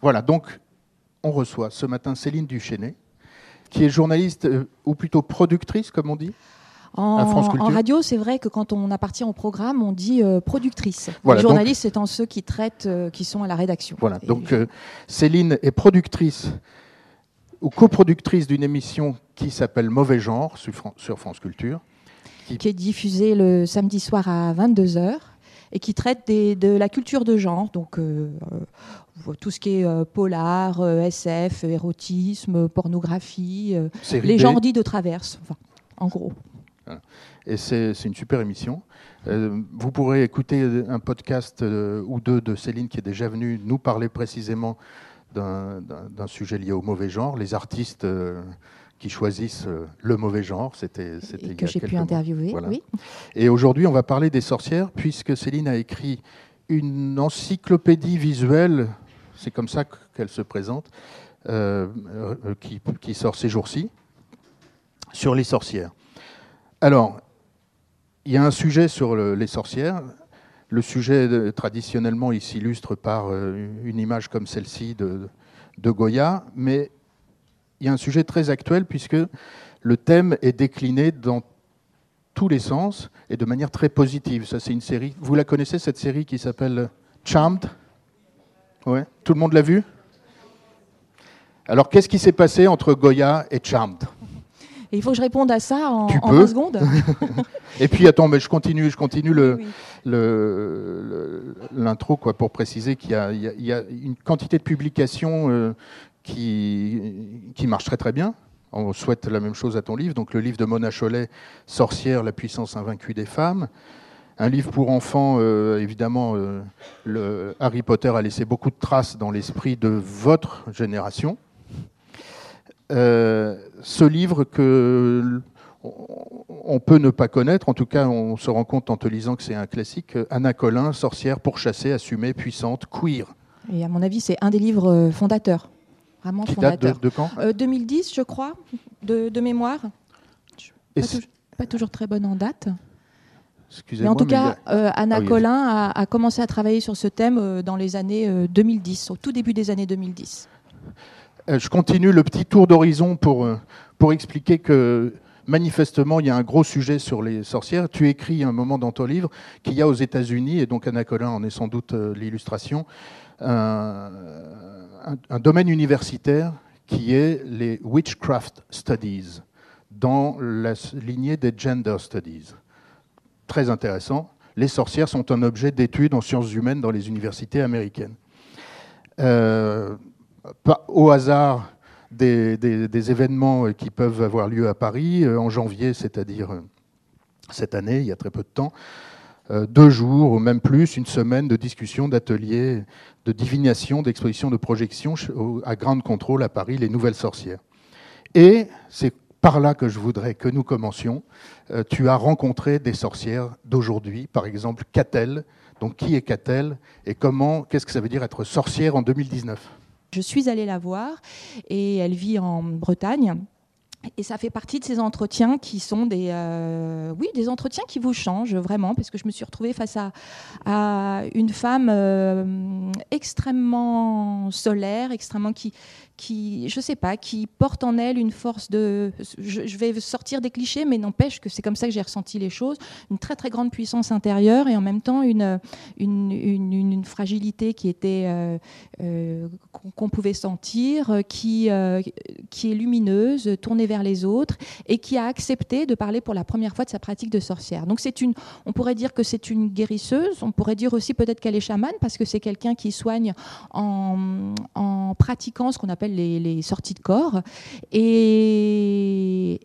Voilà, donc on reçoit ce matin Céline Duchesnay, qui est journaliste, euh, ou plutôt productrice, comme on dit en, à France Culture. en radio, c'est vrai que quand on appartient au programme, on dit euh, productrice. Voilà, les journalistes étant ceux qui traitent, euh, qui sont à la rédaction. Voilà, Et donc euh, Céline est productrice ou coproductrice d'une émission qui s'appelle Mauvais Genre sur, Fran- sur France Culture. qui est diffusé le samedi soir à 22h et qui traite des- de la culture de genre, donc euh, euh, tout ce qui est euh, polar, SF, érotisme, pornographie, les genres dits de traverse, enfin, en gros. Et c'est une super émission. Euh, vous pourrez écouter un podcast euh, ou deux de Céline qui est déjà venue nous parler précisément d'un sujet lié au mauvais genre, les artistes euh, qui choisissent euh, le mauvais genre. C'était que j'ai pu mois. interviewer. Voilà. Oui. Et aujourd'hui, on va parler des sorcières, puisque Céline a écrit une encyclopédie visuelle, c'est comme ça qu'elle se présente, euh, euh, qui, qui sort ces jours-ci, sur les sorcières. Alors, il y a un sujet sur le- les sorcières. Le sujet, traditionnellement, il s'illustre par une image comme celle-ci de, de Goya, mais il y a un sujet très actuel, puisque le thème est décliné dans tous les sens et de manière très positive. Ça, c'est une série. Vous la connaissez cette série qui s'appelle Charmed? Ouais. Tout le monde l'a vue Alors, qu'est-ce qui s'est passé entre Goya et Charmed? Et il faut que je réponde à ça en, Tu en peux. 20 secondes. Et puis, attends, mais je continue, je continue le, Oui, oui. le- le- l'intro quoi pour préciser qu'il y a une quantité de publications euh, qui, marche très très bien. On souhaite la même chose à ton livre. Donc le livre de Mona Chollet, Sorcière, la puissance invaincue des femmes. Un livre pour enfants, euh, évidemment, euh, Harry Potter a laissé beaucoup de traces dans l'esprit de votre génération. Euh, ce livre que on- peut ne pas connaître, en tout cas on se rend compte en te lisant que c'est un classique, Anna Collin, sorcière pourchassée, assumée, puissante, queer, Et à mon avis, c'est un des livres fondateurs. Vraiment qui date de, quand Euh, 2010, je crois, de, de mémoire. Pas, toujours- pas toujours très bonne en date. Mais en tout mais a- cas, euh, Anna Ah oui, Collin a, a commencé à travailler sur ce thème euh, dans les années euh, 2010, au tout début des années 2010. Euh, je continue le petit tour d'horizon pour, euh, pour expliquer que manifestement, il y a un gros sujet sur les sorcières. Tu écris un moment dans ton livre qu'il y a aux États-Unis, et donc Anna Collin en est sans doute euh, l'illustration, un, domaine universitaire qui est les Witchcraft Studies, dans la lignée des Gender Studies. Très intéressant. Les sorcières sont un objet d'étude en sciences humaines dans les universités américaines. Euh, au hasard des, des- événements qui peuvent avoir lieu à Paris euh, en janvier, c'est-à-dire euh, cette année, il y a très peu de temps, deux jours ou même plus, une semaine de discussions, d'ateliers, de divination, d'exposition, de projection à Grande Contrôle à Paris, les nouvelles sorcières. Et c'est par là que je voudrais que nous commencions. Euh, tu as rencontré des sorcières d'aujourd'hui, par exemple Catel. Donc qui est Catel et comment, qu'est-ce que ça veut dire être sorcière en 2019 Je suis allée la voir et elle vit en Bretagne. Et ça fait partie de ces entretiens qui sont des, euh, oui, des entretiens qui vous changent vraiment, parce que je me suis retrouvée face à, une femme euh, extrêmement solaire, extrêmement qui, qui, je sais pas, qui porte en elle une force de. Je, vais sortir des clichés, mais n'empêche que c'est comme ça que j'ai ressenti les choses. Une très très grande puissance intérieure et en même temps une, une, une, fragilité qui était euh, euh, qu'on pouvait sentir, qui, euh, qui est lumineuse, tournée vers les autres et qui a accepté de parler pour la première fois de sa pratique de sorcière. Donc c'est une, on pourrait dire que c'est une guérisseuse, on pourrait dire aussi peut-être qu'elle est chamane parce que c'est quelqu'un qui soigne en, en pratiquant ce qu'on appelle les, sorties de corps. Et,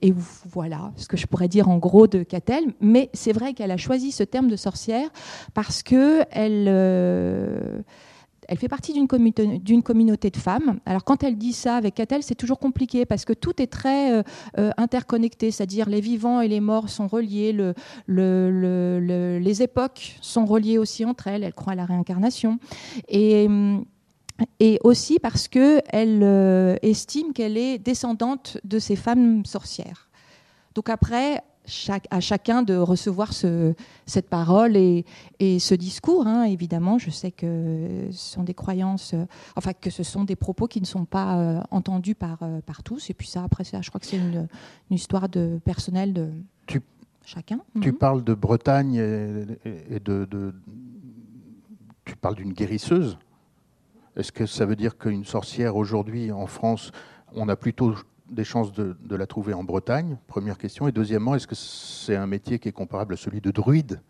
voilà ce que je pourrais dire en gros de Catel. Mais c'est vrai qu'elle a choisi ce terme de sorcière parce que elle. euh, elle fait partie d'une communauté, de femmes. Alors quand elle dit ça avec Catel, c'est toujours compliqué parce que tout est très euh, euh, interconnecté, c'est-à-dire les vivants et les morts sont reliés, le, le- le- le- les époques sont reliées aussi entre elles, elle croit à la réincarnation. Et, hum, et aussi parce qu'elle euh, estime qu'elle est descendante de ces femmes sorcières. Donc après, à chacun de recevoir ce, cette parole et, et ce discours. Hein. Évidemment, je sais que ce sont des croyances, euh, enfin que ce sont des propos qui ne sont pas euh, entendus par, euh, par tous. Et puis ça, après ça, je crois que c'est une, une, histoire de personnelle de tu, chacun. Tu mhm. parles de Bretagne et, de, de, tu parles d'une guérisseuse. Est-ce que ça veut dire qu'une sorcière aujourd'hui en France, on a plutôt des chances de, la trouver en Bretagne? Première question. Et deuxièmement, est-ce que c'est un métier qui est comparable à celui de druide?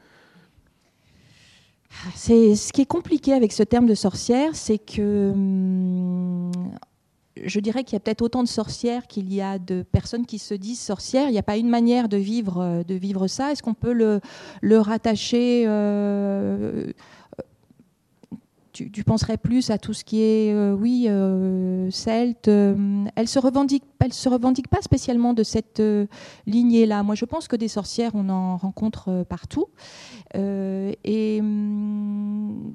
C'est ce qui est compliqué avec ce terme de sorcière, c'est que hum, je dirais qu'il y a peut-être autant de sorcières qu'il y a de personnes qui se disent sorcières. Il n'y a pas une manière de vivre, vivre ça. Est-ce qu'on peut le, le rattacher euh, tu, penserais plus à tout ce qui est, euh, oui, euh, celte. Euh, elle se revendique, elle se revendique pas spécialement de cette lignée-là. Moi, je pense que des sorcières, on en rencontre partout. et hum,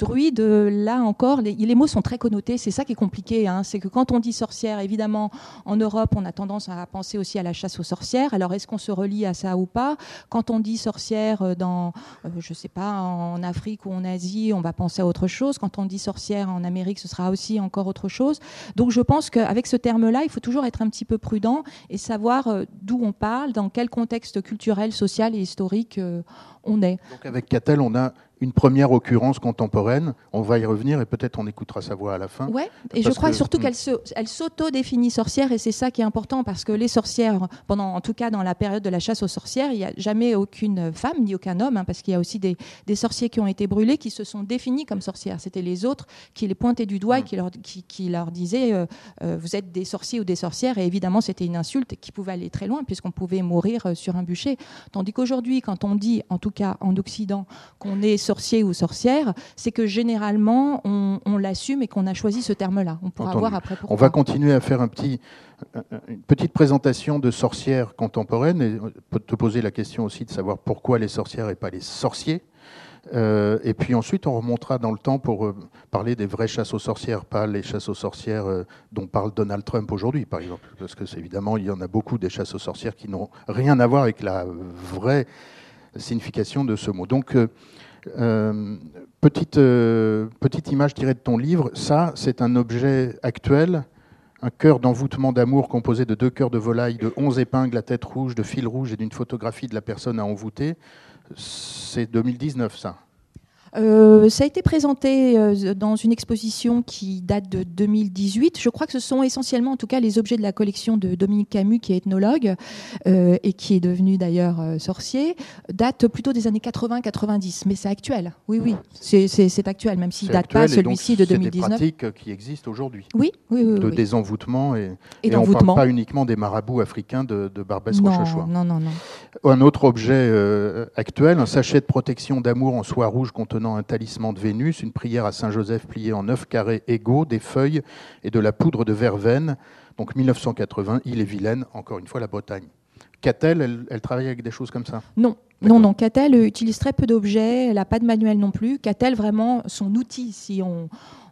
druide, là encore, les, mots sont très connotés. C'est ça qui est compliqué. Hein. C'est que quand on dit sorcière, évidemment, en Europe, on a tendance à penser aussi à la chasse aux sorcières. Alors, est-ce qu'on se relie à ça ou pas? Quand on dit sorcière euh, dans, euh, je sais pas, en Afrique ou en Asie, on va penser à autre chose. Quand on dit sorcière en Amérique, ce sera aussi encore autre chose. Donc, je pense qu'avec ce terme-là, il faut toujours être un petit peu prudent et savoir euh, d'où on parle, dans quel contexte culturel, social et historique on est. Donc, avec Catel, on a une première occurrence contemporaine. On va y revenir et peut-être on écoutera sa voix à la fin. Oui, et je crois surtout hmm. qu'elle se, elle s'auto-définit sorcière et c'est ça qui est important parce que les sorcières, pendant, en tout cas dans la période de la chasse aux sorcières, il n'y a jamais aucune femme ni aucun homme, hein, parce qu'il y a aussi des, des, sorciers qui ont été brûlés qui se sont définis comme sorcières. C'était les autres qui les pointaient du doigt et hmm. qui leur, qui, leur disaient euh, euh, vous êtes des sorciers ou des sorcières et évidemment c'était une insulte qui pouvait aller très loin puisqu'on pouvait mourir euh, sur un bûcher. Tandis qu'aujourd'hui, quand on dit, en tout cas en Occident, qu'on est sorcier ou sorcière, c'est que généralement on, l'assume et qu'on a choisi ce terme-là. On pourra voir après On va continuer à faire un petit, une petite présentation de sorcières contemporaines et te poser la question aussi de savoir pourquoi les sorcières et pas les sorciers. Euh, et puis ensuite, on remontera dans le temps pour euh, parler des vraies chasses aux sorcières, pas les chasses aux sorcières euh, dont parle Donald Trump aujourd'hui, par exemple. Parce que évidemment, il y en a beaucoup des chasses aux sorcières qui n'ont rien à voir avec la vraie signification de ce mot. Donc, euh, euh, petite, image tirée de ton livre, ça, c'est un objet actuel, un cœur d'envoûtement d'amour composé de deux cœurs de volaille, de onze épingles à tête rouge, de fil rouge et d'une photographie de la personne à envoûter. C'est 2019, ça. Euh, ça a été présenté euh, dans une exposition qui date de 2018. Je crois que ce sont essentiellement, en tout cas, les objets de la collection de Dominique Camus, qui est ethnologue euh, et qui est devenu d'ailleurs sorcier. Date plutôt des années 80-90, mais c'est actuel. Oui, oui, c'est actuel, même s'il ne date pas celui-ci de 2019. C'est des pratiques qui existent aujourd'hui. Oui, oui, oui. De désenvoûtement et, et, on ne parle pas uniquement des marabouts africains de, de Barbès Rochechouart. Non, non, non. Un autre objet actuel, un sachet de protection d'amour en soie rouge contenant un talisman de Vénus, une prière à Saint-Joseph pliée en neuf carrés égaux, des feuilles et de la poudre de verveine. Donc 1980, Île-et-Vilaine, encore une fois la Bretagne. Catel, elle, travaille avec des choses comme ça? Non, non, non. Catel utilise très peu d'objets, elle n'a pas de manuel non plus. Catel, vraiment, son outil, si on,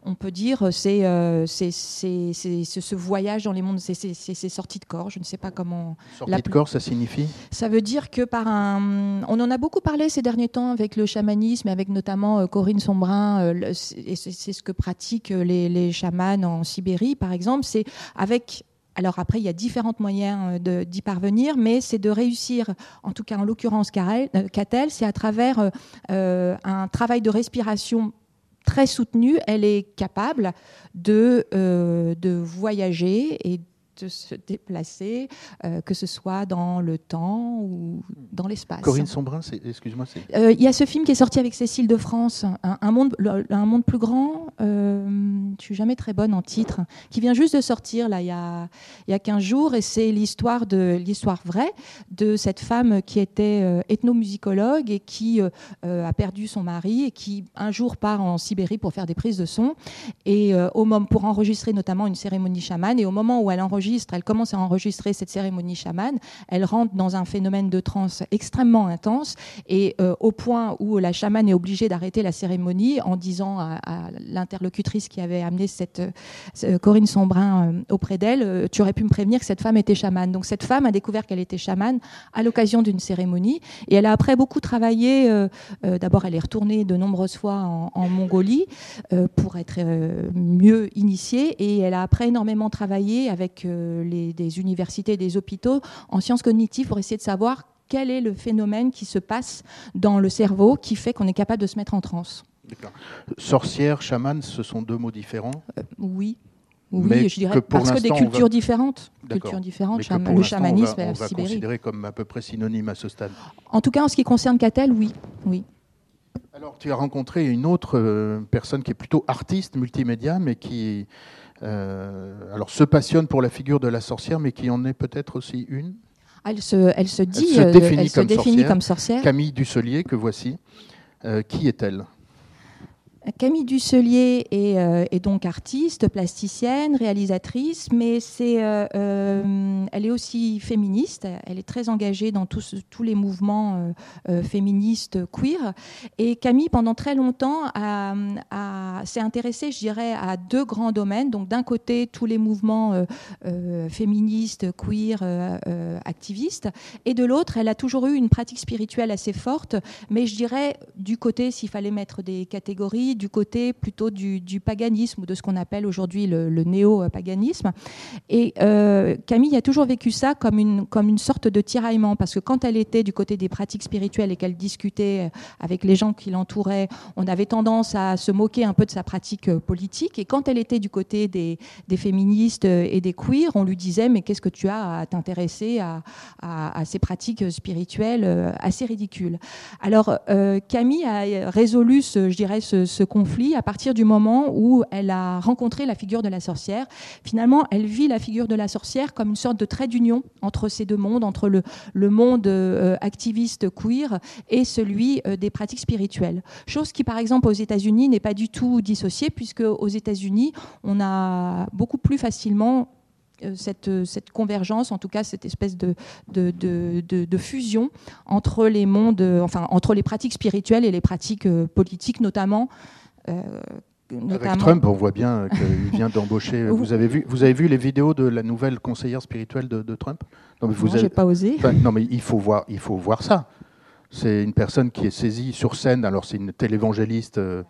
on peut dire, c'est euh, ce voyage dans les mondes, c'est ces sorties de corps. Je ne sais pas comment. Sortie de corps, ça signifie Ça veut dire que par un. On en a beaucoup parlé ces derniers temps avec le chamanisme, avec notamment euh, Corinne Sombrin, euh, et c'est ce que pratiquent les, les chamans en Sibérie, par exemple. C'est avec alors après, il y a différents moyens d'y parvenir, mais c'est de réussir, en tout cas en l'occurrence Catel, c'est à travers un travail de respiration très soutenue, elle est capable de, euh, voyager et de se déplacer, euh, que ce soit dans le temps ou dans l'espace. Corinne Sombrin, excuse-moi. Euh, il y a ce film qui est sorti avec Cécile de France, Un, monde, un monde plus grand. Euh, je suis jamais très bonne en titre, qui vient juste de sortir là il y a, il y a 15 jours, et c'est l'histoire de l'histoire vraie de cette femme qui était euh, ethnomusicologue et qui a perdu son mari et qui un jour part en Sibérie pour faire des prises de son et au moment pour enregistrer notamment une cérémonie chamane et au moment où elle enregistre elle commence à enregistrer cette cérémonie chamane, elle rentre dans un phénomène de transe extrêmement intense et au point où la chamane est obligée d'arrêter la cérémonie en disant à, l'interlocutrice qui avait amené cette Corinne Sombrin auprès d'elle, tu aurais pu me prévenir que cette femme était chamane. Donc cette femme a découvert qu'elle était chamane à l'occasion d'une cérémonie et elle a après beaucoup travaillé. D'abord, elle est retournée de nombreuses fois en, Mongolie pour être mieux initiée et elle a après énormément travaillé avec euh, les, des universités et des hôpitaux en sciences cognitives pour essayer de savoir quel est le phénomène qui se passe dans le cerveau qui fait qu'on est capable de se mettre en transe. Sorcière, chaman, ce sont deux mots différents euh, Oui. Oui, je dirais parce que des cultures différentes. Cultures différentes. le chamanisme, on va, on va considérer comme à peu près synonyme à ce stade. En tout cas, en ce qui concerne Catel, oui, oui. Alors, tu as rencontré une autre euh, personne qui est plutôt artiste, multimédia, mais qui euh, alors, se passionne pour la figure de la sorcière, mais qui en est peut-être aussi une. Elle se, elle se dit, elle se définit, comme, sorcière. comme, sorcière. Camille Dusselier, que voici. Euh, qui est-elle? Camille Dusselier euh, est, donc artiste, plasticienne, réalisatrice, mais c'est, euh, euh, elle est aussi féministe. Elle est très engagée dans tous, tous les mouvements féministes queer. Et Camille, pendant très longtemps, s'est intéressée, je dirais, à deux grands domaines. Donc d'un côté, tous les mouvements féministes, queer, activistes, et de l'autre, elle a toujours eu une pratique spirituelle assez forte. Mais je dirais, du côté, s'il fallait mettre des catégories, du côté plutôt du, paganisme ou de ce qu'on appelle aujourd'hui le, néo-paganisme. Et euh, Camille a toujours vécu ça comme une, comme une sorte de tiraillement, parce que quand elle était du côté des pratiques spirituelles et qu'elle discutait avec les gens qui l'entouraient, on avait tendance à se moquer un peu de sa pratique euh, politique. Et quand elle était du côté des, féministes et des queers, on lui disait mais qu'est-ce que tu as à t'intéresser à, à, ces pratiques spirituelles euh, assez ridicules? Alors Camille a résolu, ce, je dirais, ce conflit à partir du moment où elle a rencontré la figure de la sorcière. Finalement, elle vit la figure de la sorcière comme une sorte de trait d'union entre ces deux mondes, entre le, le monde euh, activiste queer et celui euh, des pratiques spirituelles. Chose qui, par exemple, aux États-Unis n'est pas du tout dissociée, puisque aux États-Unis, on a beaucoup plus facilement cette, cette, convergence, en tout cas cette espèce de, de, de, de, fusion entre les mondes, enfin entre les pratiques spirituelles et les pratiques politiques, notamment. Euh, Avec Trump, on voit bien qu'il vient d'embaucher. vous avez vu, vous avez vu les vidéos de la nouvelle conseillère spirituelle de, Trump? Non, mais vous n'ai pas osé. non, mais il faut voir, il faut voir ça. C'est une personne qui est saisie sur scène. Alors c'est une télévangéliste euh, euh,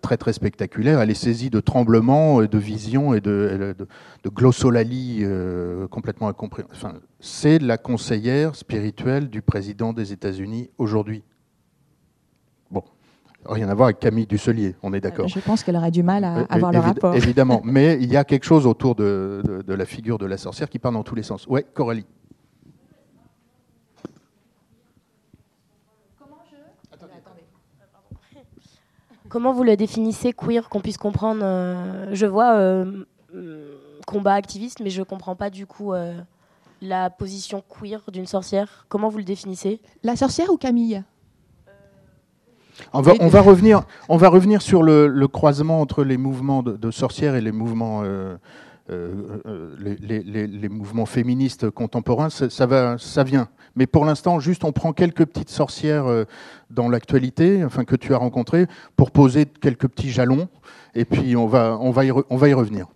très très spectaculaire. Elle est saisie de tremblements, de visions et de, de, glossolalie complètement incompréhensible. Enfin, c'est la conseillère spirituelle du président des États-Unis aujourd'hui. Rien à voir avec Camille Dusselier, on est d'accord. Je pense qu'elle aurait du mal à avoir le rapport. Évidemment, mais il y a quelque chose autour de, la figure de la sorcière qui part dans tous les sens. Ouais, Coralie. Comment vous le définissez queer, qu'on puisse comprendre euh, Je vois euh, combat activiste, mais je ne comprends pas du coup euh, la position queer d'une sorcière. Comment vous le définissez? La sorcière ou Camille? On va, on va, revenir, on va revenir sur le, croisement entre les mouvements de, sorcières et les mouvements, euh, euh, euh, les, mouvements féministes contemporains. Ça, va, ça vient. Mais pour l'instant, juste on prend quelques petites sorcières dans l'actualité, enfin que tu as rencontrées, pour poser quelques petits jalons, et puis on va, on va y revenir.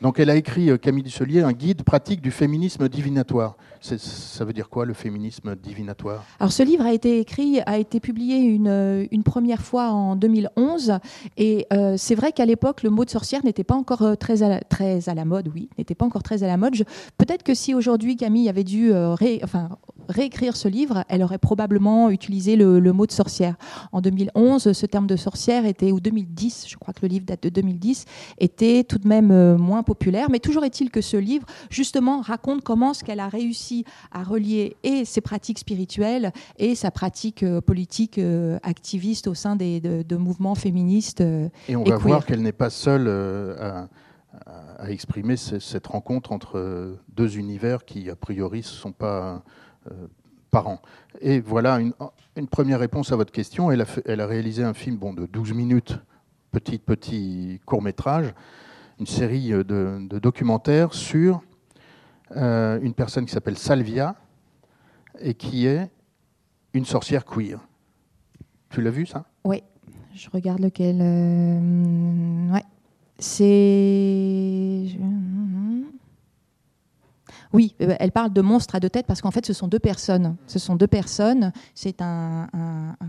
Donc elle a écrit, euh, Camille Dusselier, un guide pratique du féminisme divinatoire. Ça veut dire quoi le féminisme divinatoire? Alors ce livre a été écrit, a été publié une, euh, une première fois en 2011 et euh, c'est vrai qu'à l'époque le mot de sorcière n'était pas encore très à la, très à la mode, oui, n'était pas encore très à la mode. Peut-être que si aujourd'hui Camille avait dû enfin, réécrire ce livre, elle aurait probablement utilisé le, mot de sorcière. En 2011, ce terme de sorcière était, ou 2010, je crois que le livre date de 2010, était tout de même euh, moins populaire. Mais toujours est-il que ce livre, justement, raconte comment ce qu'elle a réussi à relier et ses pratiques spirituelles et sa pratique euh, politique euh, activiste au sein des, de, mouvements féministes. et on va voir qu'elle n'est pas seule à à exprimer cette rencontre entre deux univers qui, a priori, ne sont pas euh, par an. Et voilà une, première réponse à votre question. Elle a, elle a réalisé un film bon, de 12 minutes, petit, petit court métrage, une série de, documentaires sur euh, une personne qui s'appelle Salvia et qui est une sorcière queer. Tu l'as vu ça? Oui, je regarde lequel. Euh, ouais. C'est. Oui, euh, elle parle de monstres à deux têtes parce qu'en fait, ce sont deux personnes. Ce sont deux personnes. C'est un,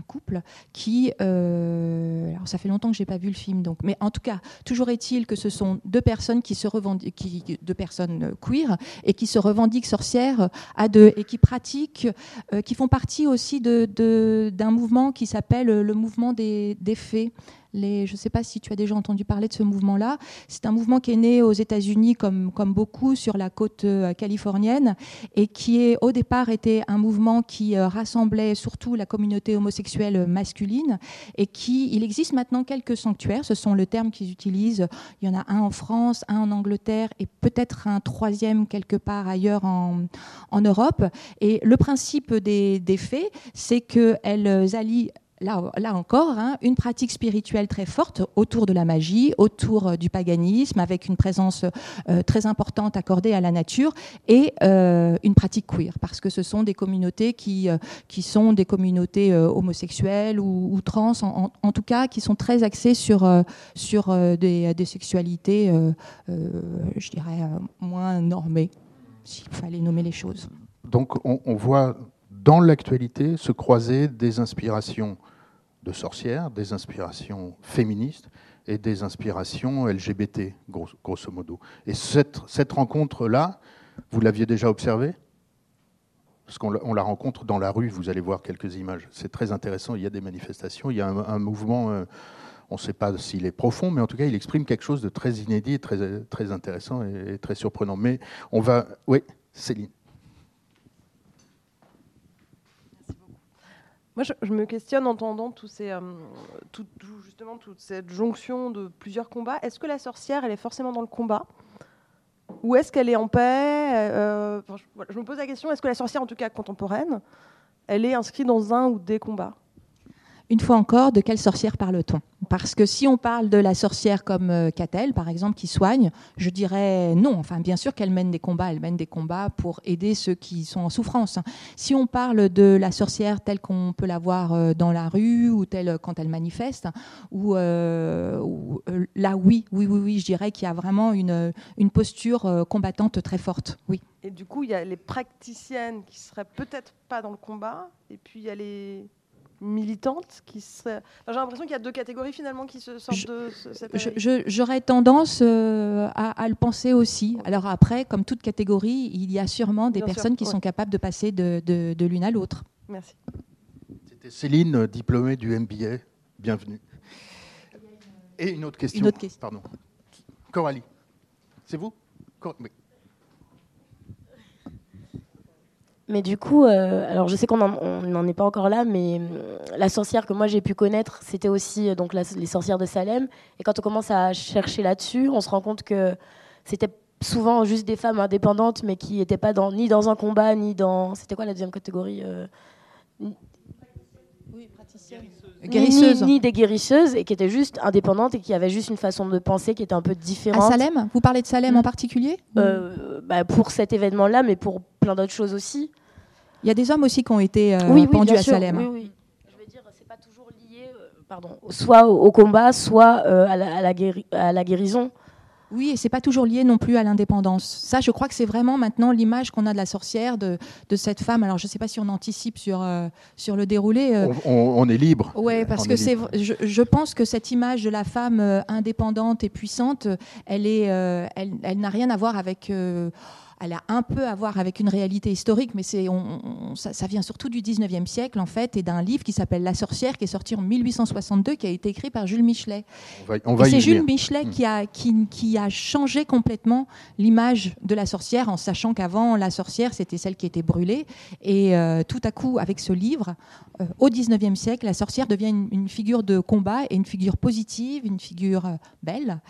couple qui. Euh, alors, ça fait longtemps que j'ai pas vu le film, donc. Mais en tout cas, toujours est-il que ce sont deux personnes qui se revendiquent, deux personnes queer et qui se revendiquent sorcières à deux et qui pratiquent, euh, qui font partie aussi de, d'un mouvement qui s'appelle le mouvement des, des fées je ne sais pas si tu as déjà entendu parler de ce mouvement-là. C'est un mouvement qui est né aux États-Unis, comme, beaucoup, sur la côte euh, californienne, et qui au départ était un mouvement qui euh, rassemblait surtout la communauté homosexuelle masculine, et qui, il existe maintenant quelques sanctuaires, ce sont le terme qu'ils utilisent. Il y en a un en France, un en Angleterre, et peut-être un troisième quelque part ailleurs en, en Europe. Et le principe des, des faits, c'est qu'elles allient là, encore, hein, une pratique spirituelle très forte autour de la magie, autour euh, du paganisme, avec une présence euh, très importante accordée à la nature, et euh, une pratique queer, parce que ce sont des communautés qui, qui sont des communautés homosexuelles ou, trans, en, tout cas, qui sont très axées sur, sur des, sexualités, je dirais, moins normées, s'il fallait nommer les choses. Donc on, on voit dans l'actualité se croiser des inspirations de sorcières, des inspirations féministes et des inspirations LGBT, grosso modo. Et cette, cette rencontre-là, vous l'aviez déjà observée? Parce qu'on la rencontre dans la rue, vous allez voir quelques images. C'est très intéressant, il y a des manifestations, il y a un, mouvement, euh, on ne sait pas s'il est profond, mais en tout cas, il exprime quelque chose de très inédit, très, très intéressant et, et très surprenant. Mais on va... Oui, Céline. Moi, je, me questionne en entendant euh, justement toute cette jonction de plusieurs combats. Est-ce que la sorcière, elle est forcément dans le combat? Ou est-ce qu'elle est en paix? Euh, je, me pose la question, est-ce que la sorcière, en tout cas contemporaine, elle est inscrite dans un ou des combats? Une fois encore, de quelle sorcière parle-t-on? Parce que si on parle de la sorcière comme euh, Catel, par exemple, qui soigne, je dirais non. Enfin, bien sûr qu'elle mène des combats, elle mène des combats pour aider ceux qui sont en souffrance. Si on parle de la sorcière telle qu'on peut la voir euh, dans la rue ou telle quand elle manifeste, ou, euh, là, oui, oui, oui, oui, je dirais qu'il y a vraiment une, une posture combattante très forte. Oui. Et du coup, il y a les praticiennes qui seraient peut-être pas dans le combat, et puis il y a les militante qui j'ai l'impression qu'il y a deux catégories finalement qui se sortent de cette J'aurais tendance euh, à, le penser aussi. Alors après, comme toute catégorie, il y a sûrement des personnes qui sont capables de passer de, de, l'une à l'autre. Merci. C'était Céline, diplômée du MBA. Bienvenue. Et une autre question. Une autre question. Pardon. Coralie. C'est vous? Mais du coup, euh, alors je sais qu'on n'en est pas encore là, mais euh, la sorcière que moi j'ai pu connaître, c'était aussi euh, donc les sorcières de Salem. Et quand on commence à chercher là-dessus, on se rend compte que c'était souvent juste des femmes indépendantes, mais qui n'étaient pas dans, ni dans un combat, ni dans. C'était quoi la deuxième catégorie Oui, praticienne. Ni, ni, des guérisseuses, et qui étaient juste indépendantes et qui avaient juste une façon de penser qui était un peu différente. À Salem? Vous parlez de Salem en hmm. particulier bah, Pour cet événement-là, mais pour plein d'autres choses aussi. Il y a des hommes aussi qui ont été euh, pendus à Salem. Oui, oui. Je veux dire, c'est pas toujours lié, euh, pardon, soit au, combat, soit euh, à, la, à, la guérison. Oui, et c'est pas toujours lié non plus à l'indépendance. Ça, je crois que c'est vraiment maintenant l'image qu'on a de la sorcière, de, de, cette femme. Alors, je ne sais pas si on anticipe sur, sur le déroulé. On, est libre. Oui, parce que c'est, je, je, pense que cette image de la femme indépendante et puissante, elle, est, elle, elle n'a rien à voir avec elle a un peu à voir avec une réalité historique, mais c'est, ça, vient surtout du 19e siècle, en fait, et d'un livre qui s'appelle La sorcière, qui est sorti en 1862, qui a été écrit par Jules Michelet. c'est Jules Michelet hmm. qui, a, qui, a changé complètement l'image de la sorcière, en sachant qu'avant, la sorcière, c'était celle qui était brûlée. Et euh, tout à coup, avec ce livre, euh, au 19e siècle, la sorcière devient une, une, figure de combat et une figure positive, une figure euh, belle.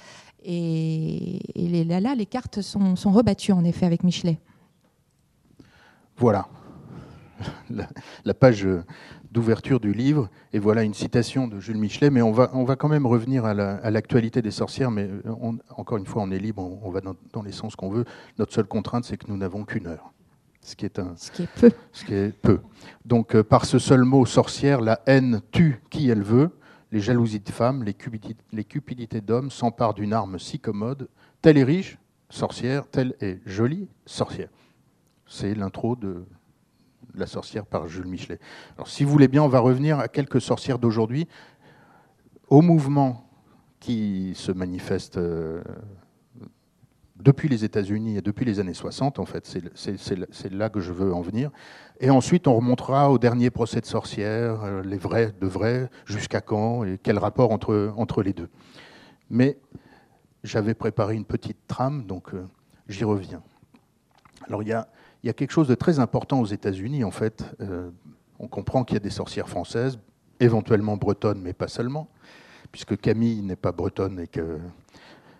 Et, là, là, les cartes sont, rebattues, en effet, avec Michelet. Voilà. la, page d'ouverture du livre. Et voilà une citation de Jules Michelet. Mais on va, on va quand même revenir à l'actualité des sorcières. Mais encore une fois, on est libre, on, va dans, les sens qu'on veut. Notre seule contrainte, c'est que nous n'avons qu'une heure. Ce qui, est un, ce qui est peu. Ce qui est peu. Donc, euh, par ce seul mot sorcière, la haine tue qui elle veut. Les jalousies de femmes, les cupidités, d'hommes s'emparent d'une arme si commode. Telle est riche, sorcière, telle est jolie, sorcière. C'est l'intro de La sorcière par Jules Michelet. Alors, si vous voulez bien, on va revenir à quelques sorcières d'aujourd'hui, au mouvement qui se manifeste euh, depuis les États-Unis et depuis les années 60, en fait, c'est là que je veux en venir. Et ensuite, on remontera au dernier procès de sorcière, euh, les vrais de vrais, jusqu'à quand, et quel rapport entre, entre les deux. Mais j'avais préparé une petite trame, donc euh, j'y reviens. Alors, il y a, y a, quelque chose de très important aux États-Unis, en fait. Euh, on comprend qu'il y a des sorcières françaises, éventuellement bretonnes, mais pas seulement, puisque Camille n'est pas bretonne et que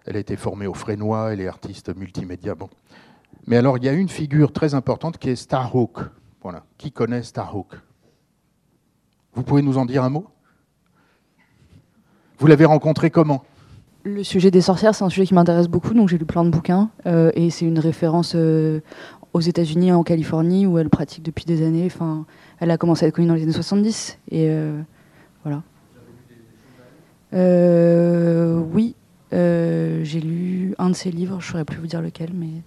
elle a été formée au Frénois, elle est artiste multimédia. Bon. Mais alors, il y a une figure très importante qui est Starhawk. Voilà. Qui connaît Starhawk? Vous pouvez nous en dire un mot? Vous l'avez rencontré comment? Le sujet des sorcières, c'est un sujet qui m'intéresse beaucoup, donc j'ai lu plein de bouquins. Euh, et c'est une référence euh, aux États-Unis, en Californie, où elle pratique depuis des années. Enfin, elle a commencé à être connue dans les années 70. Et euh, voilà. oui, euh, j'ai lu un de ses livres, je ne saurais plus vous dire lequel, mais.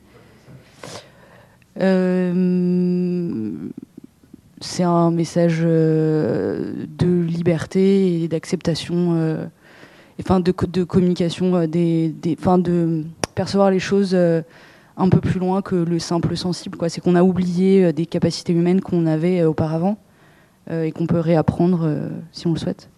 Euh, c'est un message euh, de liberté et d'acceptation, enfin de, communication, des, des de percevoir les choses un peu plus loin que le simple sensible. C'est qu'on a oublié des capacités humaines qu'on avait auparavant et qu'on peut réapprendre si on le souhaite.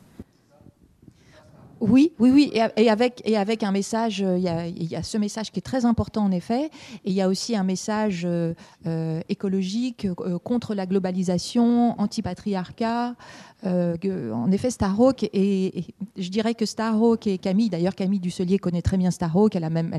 Oui, oui, oui, et, avec, et avec un message, euh, il y, a, ce message qui est très important en effet, et il y a aussi un message euh, euh, écologique contre la globalisation, anti-patriarcat, euh, en effet, Starhawk, et, je dirais que Starhawk et Camille, d'ailleurs Camille Dusselier connaît très bien Starhawk, elle l'a même,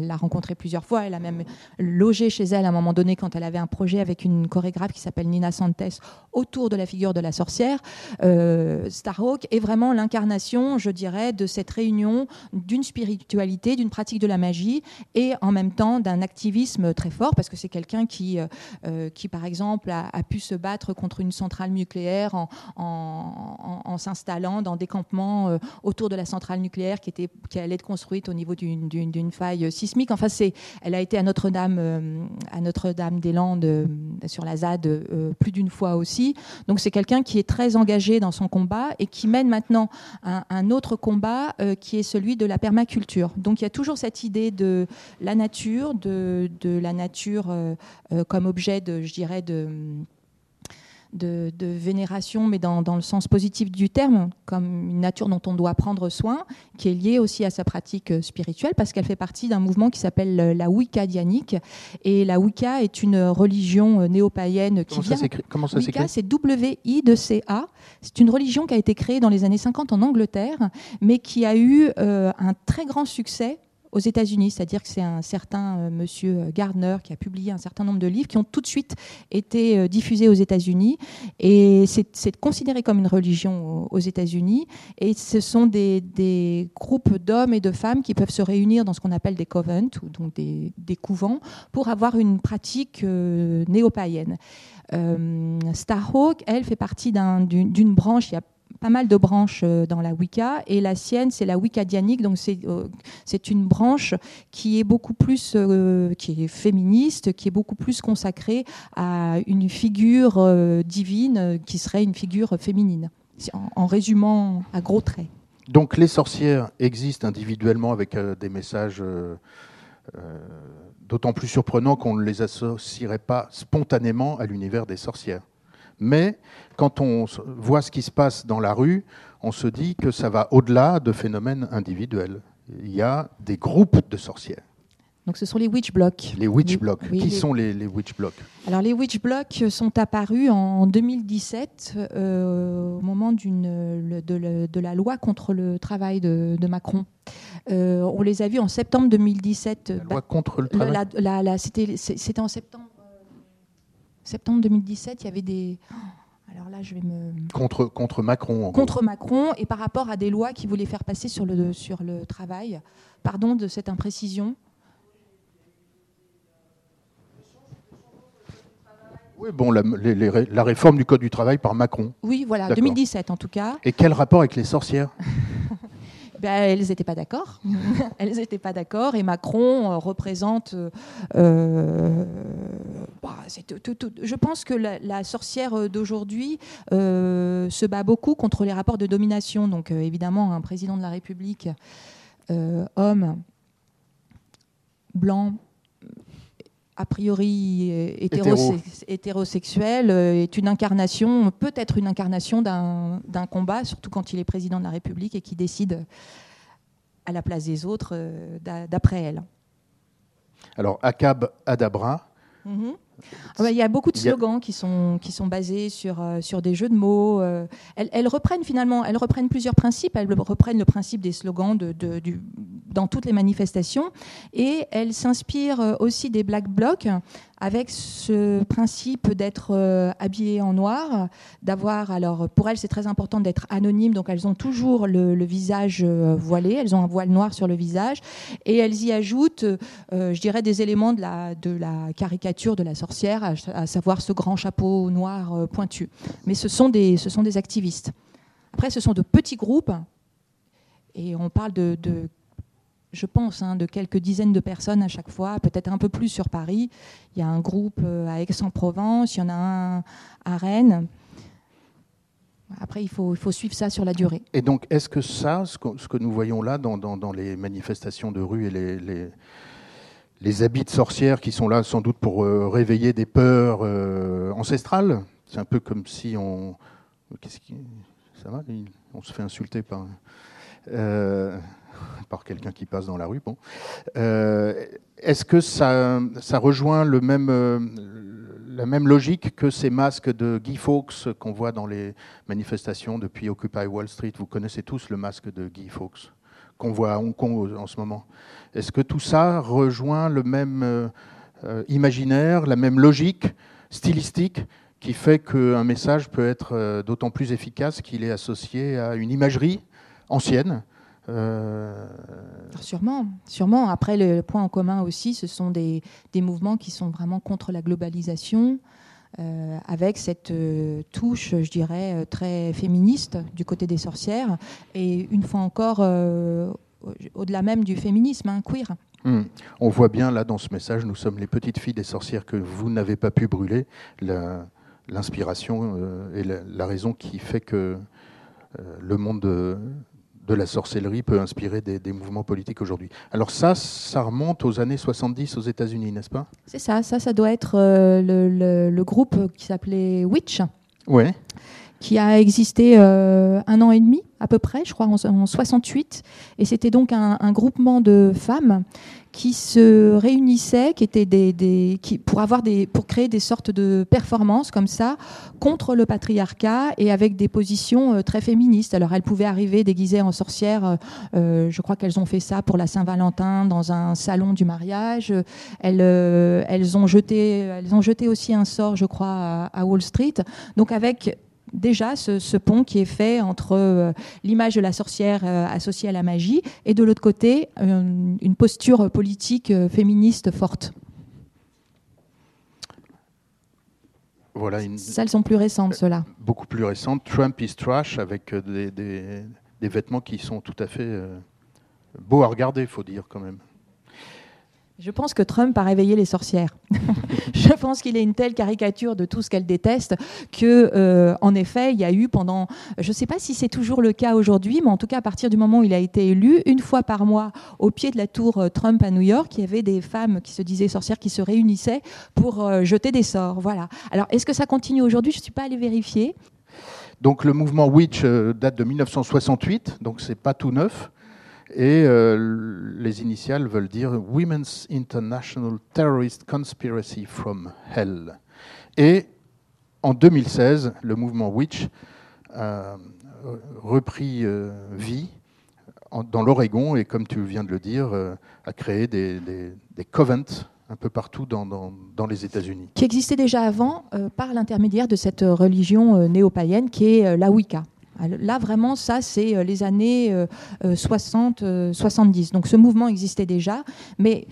plusieurs fois, elle a même logé chez elle à un moment donné quand elle avait un projet avec une chorégraphe qui s'appelle Nina Santes autour de la figure de la sorcière. Euh, Starhawk est vraiment l'incarnation, je dirais, de cette réunion d'une spiritualité, d'une pratique de la magie et en même temps d'un activisme très fort, parce que c'est quelqu'un qui, euh, qui par exemple, a, pu se battre contre une centrale nucléaire en en, s'installant dans des campements euh, autour de la centrale nucléaire qui, était, qui allait être construite au niveau d'une faille sismique. Enfin, elle a été à Notre-Dame, euh, à Notre-Dame-des-Landes euh, sur la ZAD plus d'une fois aussi. Donc c'est quelqu'un qui est très engagé dans son combat et qui mène maintenant un, autre combat qui est celui de la permaculture. Donc il y a toujours cette idée de la nature, de, de la nature comme objet de, je dirais, de de, vénération, mais dans, le sens positif du terme, comme une nature dont on doit prendre soin, qui est liée aussi à sa pratique euh, spirituelle, parce qu'elle fait partie d'un mouvement qui s'appelle euh, la Wicca dianique. Et la Wicca est une religion euh, néo-païenne qui vient. comment ça Wicca, c'est W-I-C-A. C'est une religion qui a été créée dans les années 50 en Angleterre, mais qui a eu un très grand succès aux États-Unis, c'est-à-dire que c'est un certain euh, monsieur euh, Gardner qui a publié un certain nombre de livres qui ont tout de suite été euh, diffusés aux États-Unis. Et c'est considéré comme une religion aux, États-Unis. Et ce sont des, groupes d'hommes et de femmes qui peuvent se réunir dans ce qu'on appelle des covents, ou donc des, couvents, pour avoir une pratique néo-païenne. Starhawk, elle, fait partie d'une branche, pas mal de branches euh, dans la Wicca. Et la sienne c'est la Wicca dianique. Donc c'est euh, une branche qui est beaucoup plus euh, qui est féministe qui est beaucoup plus consacrée à une figure divine qui serait une figure féminine. En, résumant à gros traits. Donc les sorcières existent individuellement avec des messages d'autant plus surprenants qu'on ne les associerait pas spontanément à l'univers des sorcières. Mais quand on voit ce qui se passe dans la rue, on se dit que ça va au-delà de phénomènes individuels. Il y a des groupes de sorcières. Donc ce sont les witch blocks. Les witch blocks. Qui sont les, witch blocks Alors les witch blocks sont apparus en 2017 euh, au moment de, de, la loi contre le travail de, Macron. Euh, on les a vus en septembre 2017. La loi contre le travail? C'était en septembre septembre 2017, il y avait des. Alors là, je vais me contre, contre Macron. en gros. contre Macron et par rapport à des lois qui voulaient faire passer sur le, sur le travail. Pardon de cette imprécision. Oui, bon, la, les- la réforme du Code du travail par Macron. Oui, voilà, D'accord. 2017 en tout cas. Et quel rapport avec les sorcières? Ben, elles n'étaient pas d'accord. elles n'étaient pas d'accord. Et Macron euh, représente. euh, euh, bah, tout- tout- je pense que la, la sorcière d'aujourd'hui euh, se bat beaucoup contre les rapports de domination. Donc, euh, évidemment, un président de la République, homme, blanc, a priori euh, hétérose- hétérosexuel, euh, est une incarnation, peut être une incarnation d'un d'un combat, surtout quand il est président de la République et qui décide à la place des autres euh, d'a- d'après elle. Alors, Akab Adabra, bah, Il y a beaucoup de a- slogans qui sont, qui sont basés sur, euh, sur des jeux de mots. euh. elles, elles reprennent finalement, elles reprennent plusieurs principes. Elles reprennent le principe des slogans de, de- du- dans toutes les manifestations. Et elles s'inspirent euh, aussi des Black Blocs avec ce principe d'être euh, habillées en noir, d'avoir, alors pour elles c'est très important d'être anonymes, donc elles ont toujours le, visage euh, voilé, elles ont un voile noir sur le visage, et elles y ajoutent euh, je dirais, des éléments de la, caricature de la sorcière, à, savoir ce grand chapeau noir pointu. Mais ce sont, des, ce sont des activistes. Après, ce sont de petits groupes, et on parle de je pense, hein, de quelques dizaines de personnes à chaque fois, peut-être un peu plus sur Paris. Il y a un groupe euh, à Aix-en-Provence, il y en a un à Rennes. Après, il faut, suivre ça sur la durée. Et donc, est-ce que ça, ce que, nous voyons là dans, les manifestations de rue et les, habits de sorcières qui sont là sans doute pour euh, réveiller des peurs euh, ancestrales, c'est un peu comme si on... Ça va? On se fait insulter par, par quelqu'un qui passe dans la rue. Bon. Euh, est-ce que ça, ça rejoint le même, euh, la même logique que ces masques de Guy Fawkes qu'on voit dans les manifestations depuis Occupy Wall Street? Vous connaissez tous le masque de Guy Fawkes qu'on voit à Hong Kong en ce moment. Est-ce que tout ça rejoint le même euh, imaginaire, la même logique stylistique qui fait qu'un message peut être d'autant plus efficace qu'il est associé à une imagerie ancienne euh, Sûrement, sûrement. Après, le point en commun aussi, ce sont des, des mouvements qui sont vraiment contre la globalisation, euh, avec cette euh, touche, je dirais, très féministe du côté des sorcières, et une fois encore, au- au-delà même du féminisme, hein, queer. Hmm. On voit bien là dans ce message, nous sommes les petites filles des sorcières que vous n'avez pas pu brûler, l'inspiration et la, la raison qui fait que le monde de, la sorcellerie peut inspirer des, des mouvements politiques aujourd'hui. Alors ça, ça remonte aux années 70 aux États-Unis, n'est-ce pas? C'est ça, ça, ça doit être euh, le, le- le groupe qui s'appelait Witch, Oui. Qui a existé euh, un an et demi à peu près, je crois, en, en 68. Et c'était donc un, groupement de femmes qui se réunissaient, qui étaient des, pour avoir des, pour créer des sortes de performances comme ça contre le patriarcat et avec des positions euh, très féministes. Alors elles pouvaient arriver déguisées en sorcières. euh, je crois qu'elles ont fait ça pour la Saint-Valentin dans un salon du mariage. Elles, elles ont jeté, elles ont jeté aussi un sort, je crois, à, à Wall Street. Donc avec déjà ce, ce pont qui est fait entre euh, l'image de la sorcière euh, associée à la magie et de l'autre côté euh, une posture politique féministe forte. Voilà une Celles sont plus récentes, ceux-là. beaucoup plus récente, Trump is trash, avec des, des- des vêtements qui sont tout à fait euh, beaux à regarder, il faut dire quand même. Je pense que Trump a réveillé les sorcières. je pense qu'il est une telle caricature de tout ce qu'elle déteste que, euh, en effet, il y a eu pendant, je ne sais pas si c'est toujours le cas aujourd'hui, mais en tout cas à partir du moment où il a été élu, une fois par mois, au pied de la tour euh, Trump à New York, il y avait des femmes qui se disaient sorcières qui se réunissaient pour euh, jeter des sorts. Voilà. Alors, est-ce que ça continue aujourd'hui? Je ne suis pas allée vérifier. Donc le mouvement Witch date de 1968, donc c'est pas tout neuf. Et euh, les initiales veulent dire Women's International Terrorist Conspiracy from Hell. Et en 2016, le mouvement Witch a repris euh, vie dans l'Oregon et, comme tu viens de le dire, euh, a créé des, des, covents un peu partout dans, les États-Unis. qui existait déjà avant euh, par l'intermédiaire de cette euh, religion euh, néo-païenne qui est euh, la Wicca. Alors Là, vraiment, ça, c'est euh, les années euh, euh, 60, euh, 70. Donc, ce mouvement existait déjà, mais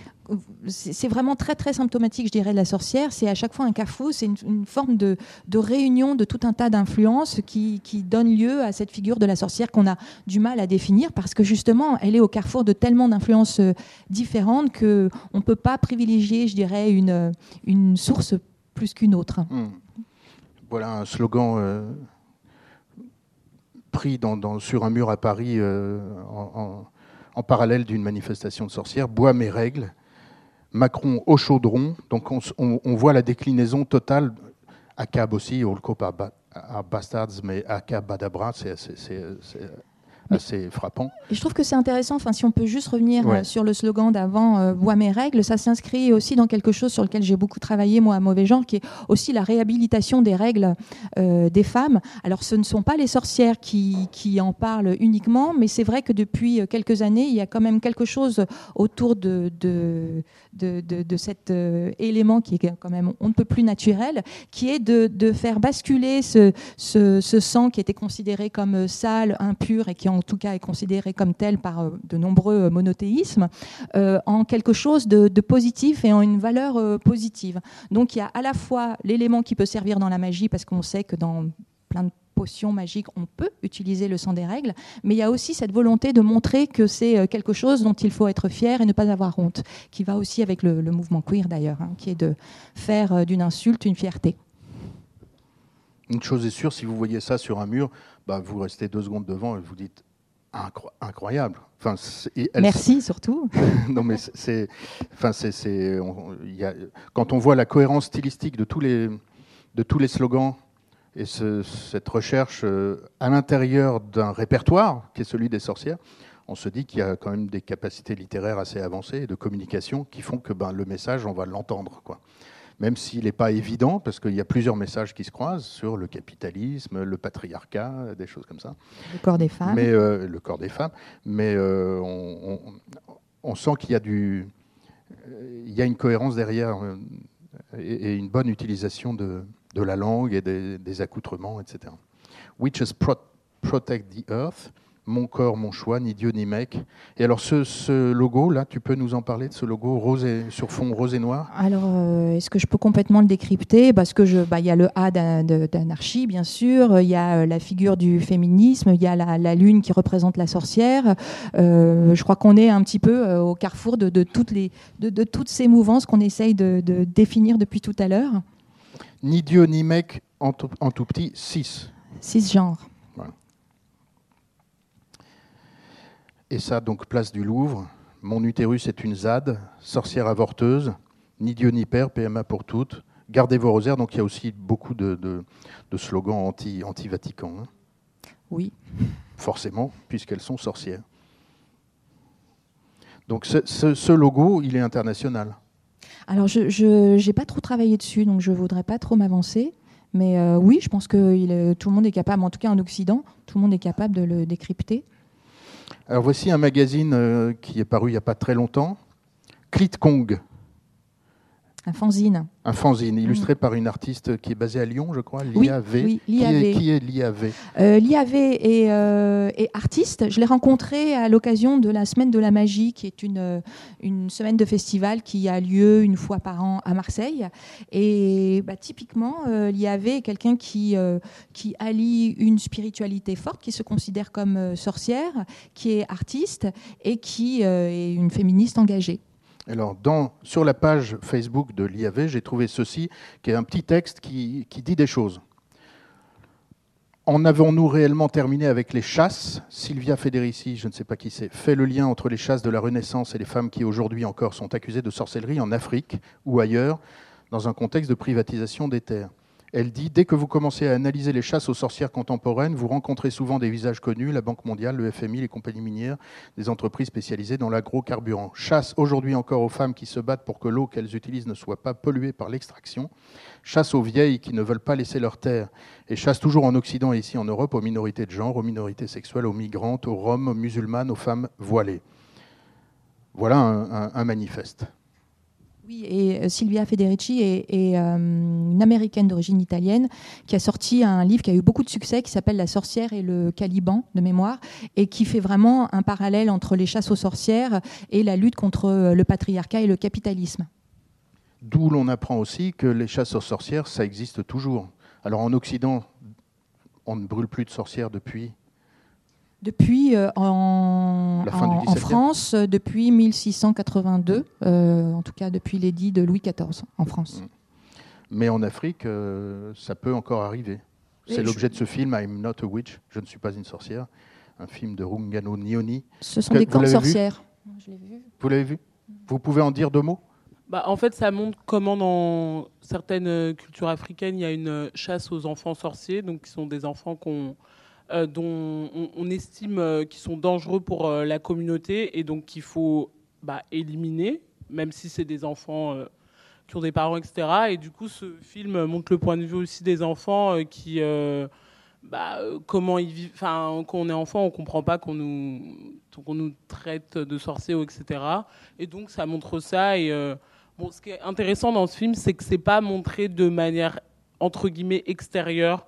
c'est vraiment très, très symptomatique, je dirais, de la sorcière. C'est à chaque fois un carrefour, c'est une, forme de, réunion de tout un tas d'influences qui, donne lieu à cette figure de la sorcière qu'on a du mal à définir parce que, justement, elle est au carrefour de tellement d'influences différentes qu'on ne peut pas privilégier, je dirais, une, source plus qu'une autre. Hmm. Voilà un slogan pris sur un mur à Paris euh, en, parallèle d'une manifestation de sorcières. Bois mes règles. Macron au chaudron. Donc on, voit la déclinaison totale. À Cab aussi, Holco par Ba- à Bastards, mais à Cab Badabra, c'est assez, frappant. Et je trouve que c'est intéressant, enfin, si on peut juste revenir Ouais. euh, sur le slogan d'avant, euh, Bois mes règles, ça s'inscrit aussi dans quelque chose sur lequel j'ai beaucoup travaillé, moi, à Mauvais Genre, qui est aussi la réhabilitation des règles euh, des femmes. Alors, ce ne sont pas les sorcières qui, qui en parlent uniquement, mais c'est vrai que depuis quelques années, il y a quand même quelque chose autour de, de, de, de- de cet élément qui est quand même, on ne peut plus naturel, qui est de, de faire basculer ce, ce, ce sang qui était considéré comme sale, impur et qui en tout cas est considéré comme tel par euh, de nombreux euh, monothéismes, euh, en quelque chose de, positif et en une valeur positive. Donc il y a à la fois l'élément qui peut servir dans la magie, parce qu'on sait que dans plein de potions magiques, on peut utiliser le sang des règles, mais il y a aussi cette volonté de montrer que c'est quelque chose dont il faut être fier et ne pas avoir honte, qui va aussi avec le, mouvement queer d'ailleurs, hein, qui est de faire d'une insulte une fierté. Une chose est sûre, si vous voyez ça sur un mur, bah, vous restez deux secondes devant et vous dites Incro- incroyable. Enfin, elle- Merci surtout. non, mais c'est- enfin, c'est, quand on voit la cohérence stylistique de tous les, de tous les slogans et ce- cette recherche euh, à l'intérieur d'un répertoire qui est celui des sorcières, on se dit qu'il y a quand même des capacités littéraires assez avancées et de communication qui font que ben, le message, on va l'entendre, quoi. Même s'il n'est pas évident, parce qu'il y a plusieurs messages qui se croisent sur le capitalisme, le patriarcat, des choses comme ça Le corps des femmes. mais euh, le corps des femmes, mais euh, on, on- on sent qu'il y a du, euh, il y a une cohérence derrière et, et une bonne utilisation de, de la langue et des, des accoutrements, etc. Witches pro- protect the earth. Mon corps, mon choix, ni Dieu ni mec. Et alors ce, ce logo là, tu peux nous en parler de ce logo rose et, sur fond rose et noir? Alors, euh, est-ce que je peux complètement le décrypter? Parce que je, bah, y a le A d'anarchie, bien sûr. Il y a euh, la figure du féminisme. Il y a la, la lune qui représente la sorcière. Euh, je crois qu'on est un petit peu au carrefour de, de toutes les, de, de toutes ces mouvances qu'on essaye de, de définir depuis tout à l'heure. Ni Dieu ni mec en tout, en tout petit, 6. Cisgenre. Et ça, donc, place du Louvre. Mon utérus est une ZAD, sorcière avorteuse, ni Dieu ni Père, PMA pour toutes. Gardez vos rosaires. Donc, il y a aussi beaucoup de, de- de slogans anti- anti-Vatican. hein. Oui. Forcément, puisqu'elles sont sorcières. Donc, ce, ce- ce logo, il est international. Alors, je n'ai pas trop travaillé dessus, donc je ne voudrais pas trop m'avancer. Mais euh, oui, je pense que il est- tout le monde est capable, en tout cas en Occident, tout le monde est capable de le décrypter. Alors, voici un magazine euh, qui est paru il n'y a pas très longtemps. Clit Kong, Un fanzine. un fanzine illustré par une artiste qui est basée à Lyon, je crois, Mm. Oui, l'IAV. oui, Qui est, l'IAV. qui est l'IAV Euh, L'IAV est, euh, est artiste. Je l'ai rencontré à l'occasion de la Semaine de la Magie, qui est une, euh, une semaine de festival qui a lieu une fois par an à Marseille. Et bah, typiquement, euh, l'IAV est quelqu'un qui, euh, qui allie une spiritualité forte, qui se considère comme sorcière, qui est artiste et qui est une féministe engagée. Alors, sur la page Facebook de l'IAV, j'ai trouvé ceci, qui est un petit texte qui, qui dit des choses. En avons-nous réellement terminé avec les chasses? Sylvia Federici, je ne sais pas qui c'est, fait le lien entre les chasses de la Renaissance et les femmes qui aujourd'hui encore sont accusées de sorcellerie en Afrique ou ailleurs, dans un contexte de privatisation des terres. Elle dit Dès que vous commencez à analyser les chasses aux sorcières contemporaines, vous rencontrez souvent des visages connus, la Banque mondiale, le FMI, les compagnies minières, des entreprises spécialisées dans l'agrocarburant. Chasse aujourd'hui encore aux femmes qui se battent pour que l'eau qu'elles utilisent ne soit pas polluée par l'extraction. Chasse aux vieilles qui ne veulent pas laisser leur terre. Et chasse toujours en Occident et ici en Europe aux minorités de genre, aux minorités sexuelles, aux migrantes, aux roms, aux musulmanes, aux femmes voilées. Voilà un, manifeste. Oui, et euh, Silvia Federici est, euh, une américaine d'origine italienne qui a sorti un livre qui a eu beaucoup de succès qui s'appelle La sorcière et le caliban de mémoire et qui fait vraiment un parallèle entre les chasses aux sorcières et la lutte contre euh, le patriarcat et le capitalisme. D'où l'on apprend aussi que les chasses aux sorcières, ça existe toujours. Alors en Occident, on ne brûle plus de sorcières depuis depuis euh, en, La fin du en- en 17e. France, euh, depuis 1682, euh, en tout cas depuis l'édit de Louis XIV en France. Mm. Mais en Afrique, euh, ça peut encore arriver. C'est je- l'objet de ce film, I'm Not a Witch, Je ne suis pas une sorcière, un film de Rungano Nyoni. Ce sont Que- des camps de sorcières. Je l'ai vu. Vous l'avez vu? Vous pouvez en dire deux mots? Bah, en fait, ça montre comment dans certaines cultures africaines, il y a une chasse aux enfants sorciers, donc qui sont des enfants qu'on, euh, dont on, estime euh, qu'ils sont dangereux pour euh, la communauté et donc qu'il faut bah, éliminer, même si c'est des enfants qui ont des parents, etc. Et du coup, ce film montre le point de vue aussi des enfants qui, bah, comment ils vivent. Enfin, quand on est enfant, on comprend pas qu'on nous, traite de sorciers, etc. Et donc, ça montre ça. Et ce qui est intéressant dans ce film, c'est que c'est pas montré de manière entre guillemets extérieure.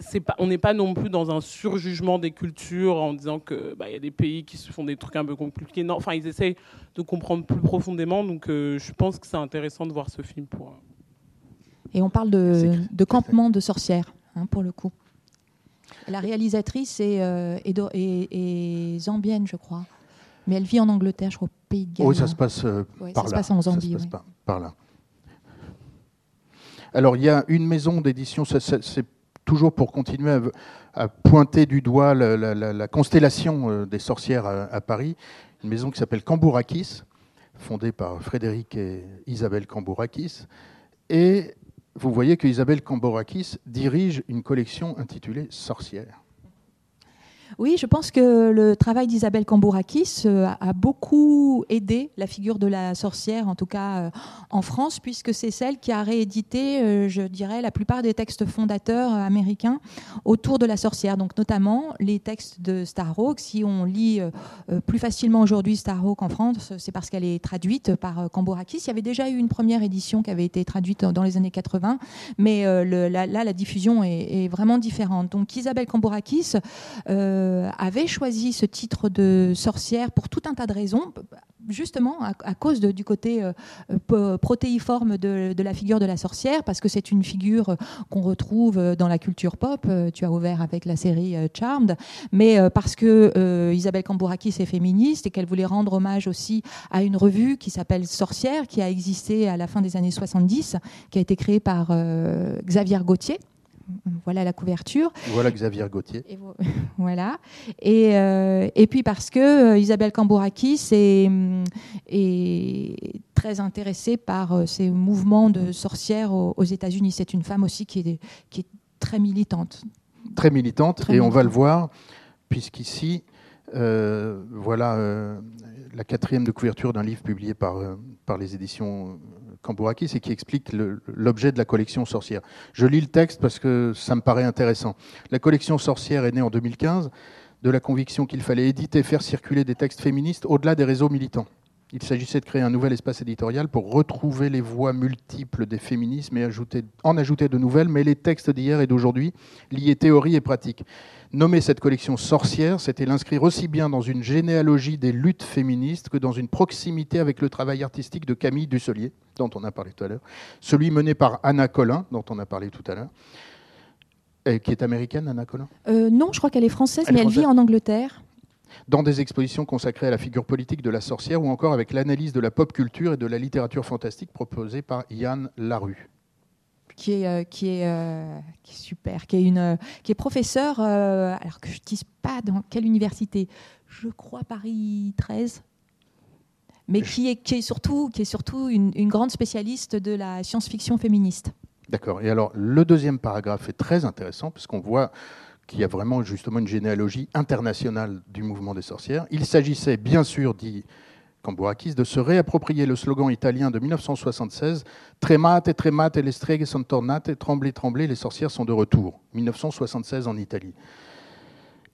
C'est pas, on n'est pas non plus dans un surjugement des cultures en disant que bah, il y a des pays qui se font des trucs un peu compliqués. Non, enfin, ils essayent de comprendre plus profondément. Donc, euh, je pense que c'est intéressant de voir ce film pour. euh, Et on parle de, campement de sorcières, hein, pour le coup. La réalisatrice est, euh, est do- est- est zambienne, je crois. Mais elle vit en Angleterre, je crois, au pays de Galles. Oui, ça se passe euh, Ouais, par ça se passe en Ça Zambie, se passe par, par là. Alors, il y a une maison d'édition, ça- ça- c'est toujours pour continuer à, pointer du doigt la constellation euh, des sorcières à, à Paris, une maison qui s'appelle Cambourakis, fondée par Frédéric et Isabelle Cambourakis. Et vous voyez que Isabelle Cambourakis dirige une collection intitulée Sorcières. Oui, je pense que le travail d'Isabelle Cambourakis euh, a- beaucoup aidé la figure de la sorcière, en tout cas euh, en France, puisque c'est celle qui a réédité, euh, je dirais, la plupart des textes fondateurs américains autour de la sorcière. Donc notamment les textes de Starhawk. Si on lit plus facilement aujourd'hui Starhawk en France, c'est parce qu'elle est traduite par Cambourakis. Il y avait déjà eu une première édition qui avait été traduite dans les années 80, mais là, la diffusion est, vraiment différente. Donc Isabelle Cambourakis avait choisi ce titre de sorcière pour tout un tas de raisons, justement à, cause du côté euh, protéiforme de, la figure de la sorcière, parce que c'est une figure euh, qu'on retrouve euh, dans la culture pop. Euh, Tu as ouvert avec la série euh, Charmed, mais euh, parce que euh, Isabelle Cambourakis est féministe et qu'elle voulait rendre hommage aussi à une revue qui s'appelle Sorcière, qui a existé à la fin des années 70, qui a été créée par euh, Xavier Gauthier. Voilà la couverture. Voilà Xavier Gauthier. Et vo- voilà. Et, euh, et puis parce que euh, Isabelle Cambourakis est, hum, est très intéressée par euh, ces mouvements de sorcières aux, aux États-Unis. C'est une femme aussi qui est, qui est très militante. très militante, Très et on va le voir, puisqu'ici, euh, voilà euh, la quatrième de couverture d'un livre publié par, euh, par les éditions Cambourakis et qui explique l'objet de la collection Sorcière. Je lis le texte parce que ça me paraît intéressant. La collection Sorcière est née en 2015 de la conviction qu'il fallait éditer et faire circuler des textes féministes au-delà des réseaux militants. Il s'agissait de créer un nouvel espace éditorial pour retrouver les voix multiples des féminismes et ajouter, en ajouter de nouvelles, mais les textes d'hier et d'aujourd'hui liés théorie et pratique. Nommer cette collection sorcière, c'était l'inscrire aussi bien dans une généalogie des luttes féministes que dans une proximité avec le travail artistique de Camille Dusselier, dont on a parlé tout à l'heure, celui mené par Anna Collin, dont on a parlé tout à l'heure, qui est américaine, Anna Collin Euh, non, je crois qu'elle est française, Elle est mais elle vit en Angleterre. Dans des expositions consacrées à la figure politique de la sorcière ou encore avec l'analyse de la pop culture et de la littérature fantastique proposée par Yann Larue. qui est, euh, qui est, euh, qui est super, qui est, une, euh, qui est professeur, alors que je ne dise pas dans quelle université, je crois Paris 13, mais qui est, qui est surtout, qui est surtout une, une grande spécialiste de la science-fiction féministe. D'accord. Et alors, le deuxième paragraphe est très intéressant parce qu'on voit qu'il y a vraiment justement une généalogie internationale du mouvement des sorcières. Il s'agissait bien sûr, dit Cambourakis, de se réapproprier le slogan italien de 1976 Tremate, tremate, le streghe son tornate, tremblez, tremblez, les sorcières sont de retour. 1976 en Italie.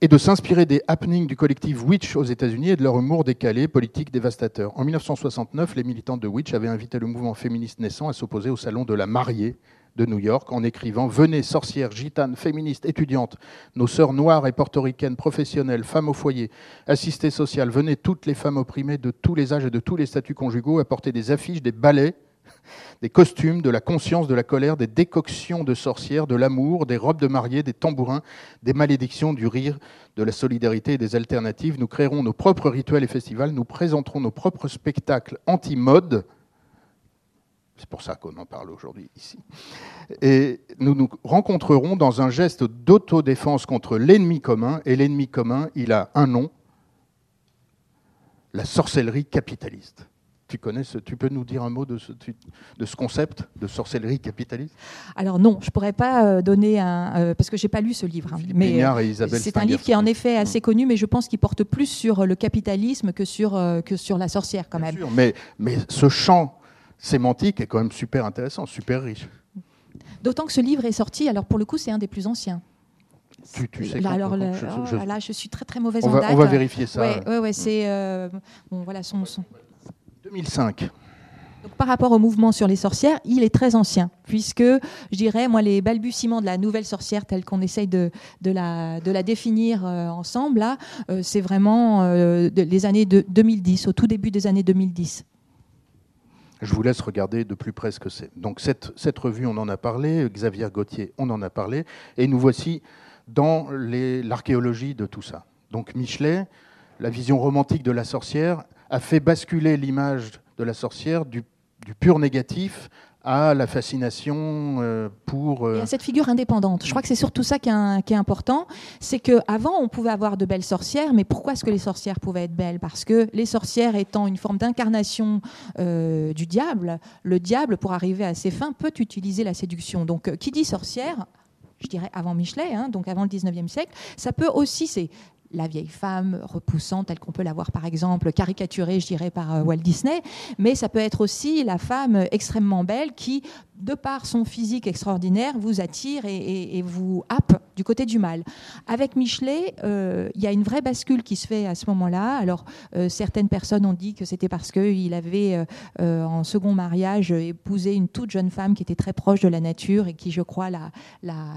et de s'inspirer des happenings du collectif Witch aux États-Unis et de leur humour décalé, politique, dévastateur. En 1969, les militantes de Witch avaient invité le mouvement féministe naissant à s'opposer au salon de la mariée de New York en écrivant Venez, sorcières, gitanes, féministes, étudiantes, nos sœurs noires et portoricaines, professionnelles, femmes au foyer, assistées sociales, venez toutes les femmes opprimées de tous les âges et de tous les statuts conjugaux apporter des affiches, des ballets des costumes, de la conscience, de la colère, des décoctions de sorcières, de l'amour, des robes de mariée, des tambourins, des malédictions, du rire, de la solidarité et des alternatives. Nous créerons nos propres rituels et festivals, nous présenterons nos propres spectacles anti-mode. C'est pour ça qu'on en parle aujourd'hui ici. Et nous nous rencontrerons dans un geste d'autodéfense contre l'ennemi commun. Et l'ennemi commun, il a un nom, la sorcellerie capitaliste. Tu connais ce, tu peux nous dire un mot de ce, de ce concept de sorcellerie capitaliste? Alors non, je pourrais pas euh, donner un euh, parce que j'ai pas lu ce livre. hein, mais euh, c'est un livre qui est en effet assez connu, mais je pense qu'il porte plus sur le capitalisme que sur que sur la sorcière quand Bien même. sûr, mais, mais ce champ sémantique est quand même super intéressant, super riche. D'autant que ce livre est sorti. Alors pour le coup, c'est un des plus anciens. Tu, tu sais Là, alors, le- je- je- là là, je suis très très mauvaise on, en va, date. on va vérifier ça. Ouais, ouais, ouais, c'est euh, bon, voilà son, son- 2005. Donc, par rapport au mouvement sur les sorcières, il est très ancien, puisque je dirais, moi, les balbutiements de la nouvelle sorcière, telle qu'on essaye de, de, la, de la définir euh, ensemble, là, euh, c'est vraiment euh, de- les années de 2010, au tout début des années 2010. Je vous laisse regarder de plus près ce que c'est. Donc cette, cette revue, on en a parlé, Xavier Gauthier, on en a parlé, et nous voici dans l'archéologie de tout ça. Donc Michelet, la vision romantique de la sorcière, a fait basculer l'image de la sorcière du, du pur négatif à la fascination euh, pour... euh, Et à cette figure indépendante. Je crois que c'est surtout ça qui est, un- qui est important. C'est qu'avant, on pouvait avoir de belles sorcières, mais pourquoi est-ce que les sorcières pouvaient être belles? Parce que les sorcières étant une forme d'incarnation euh, du diable, le diable, pour arriver à ses fins, peut utiliser la séduction. Donc, euh, qui dit sorcière je dirais avant Michelet, hein, donc avant le 19e siècle, ça peut aussi, c'est la vieille femme repoussante, telle qu'on peut la voir par exemple caricaturée, je dirais, par euh, Walt Disney, mais ça peut être aussi la femme extrêmement belle qui, de par son physique extraordinaire, vous attire et, vous happe du côté du mal. Avec Michelet, euh, il y a une vraie bascule qui se fait à ce moment-là. Alors, euh, certaines personnes ont dit que c'était parce qu'il avait, euh, en second mariage, épousé une toute jeune femme qui était très proche de la nature et qui, je crois, l'a, l'a,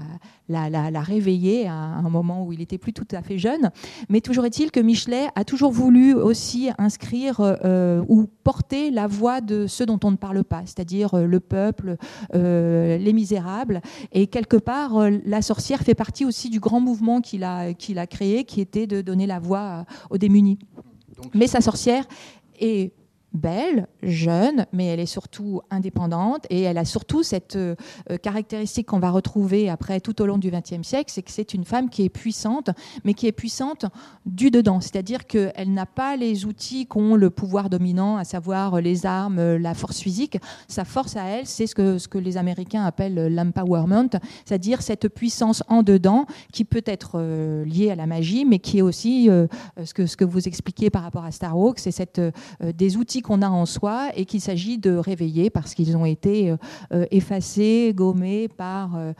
l'a, l'a- l'a réveillé à un moment où il était plus tout à fait jeune. Mais toujours est-il que Michelet a toujours voulu aussi inscrire ou porter la voix de ceux dont on ne parle pas, c'est-à-dire le peuple, les misérables. Et quelque part, euh, la sorcière fait partie aussi du grand mouvement qu'il a, qu'il a créé, qui était de donner la voix à- aux démunis. Donc- Mais sa sorcière est belle, jeune, mais elle est surtout indépendante et elle a surtout cette euh, euh, caractéristique qu'on va retrouver après tout au long du XXe siècle, c'est que c'est une femme qui est puissante, mais qui est puissante du dedans, c'est-à-dire qu'elle n'a pas les outils qu'ont le pouvoir dominant, à savoir les armes, la force physique. Sa force à elle, c'est ce que, ce que les Américains appellent l'empowerment, c'est-à-dire cette puissance en dedans qui peut être euh, liée à la magie, mais qui est aussi ce, que, ce que vous expliquez par rapport à Star Wars, c'est cette, des outils qu'on a en soi et qu'il s'agit de réveiller parce qu'ils ont été euh, euh, effacés, gommés par euh,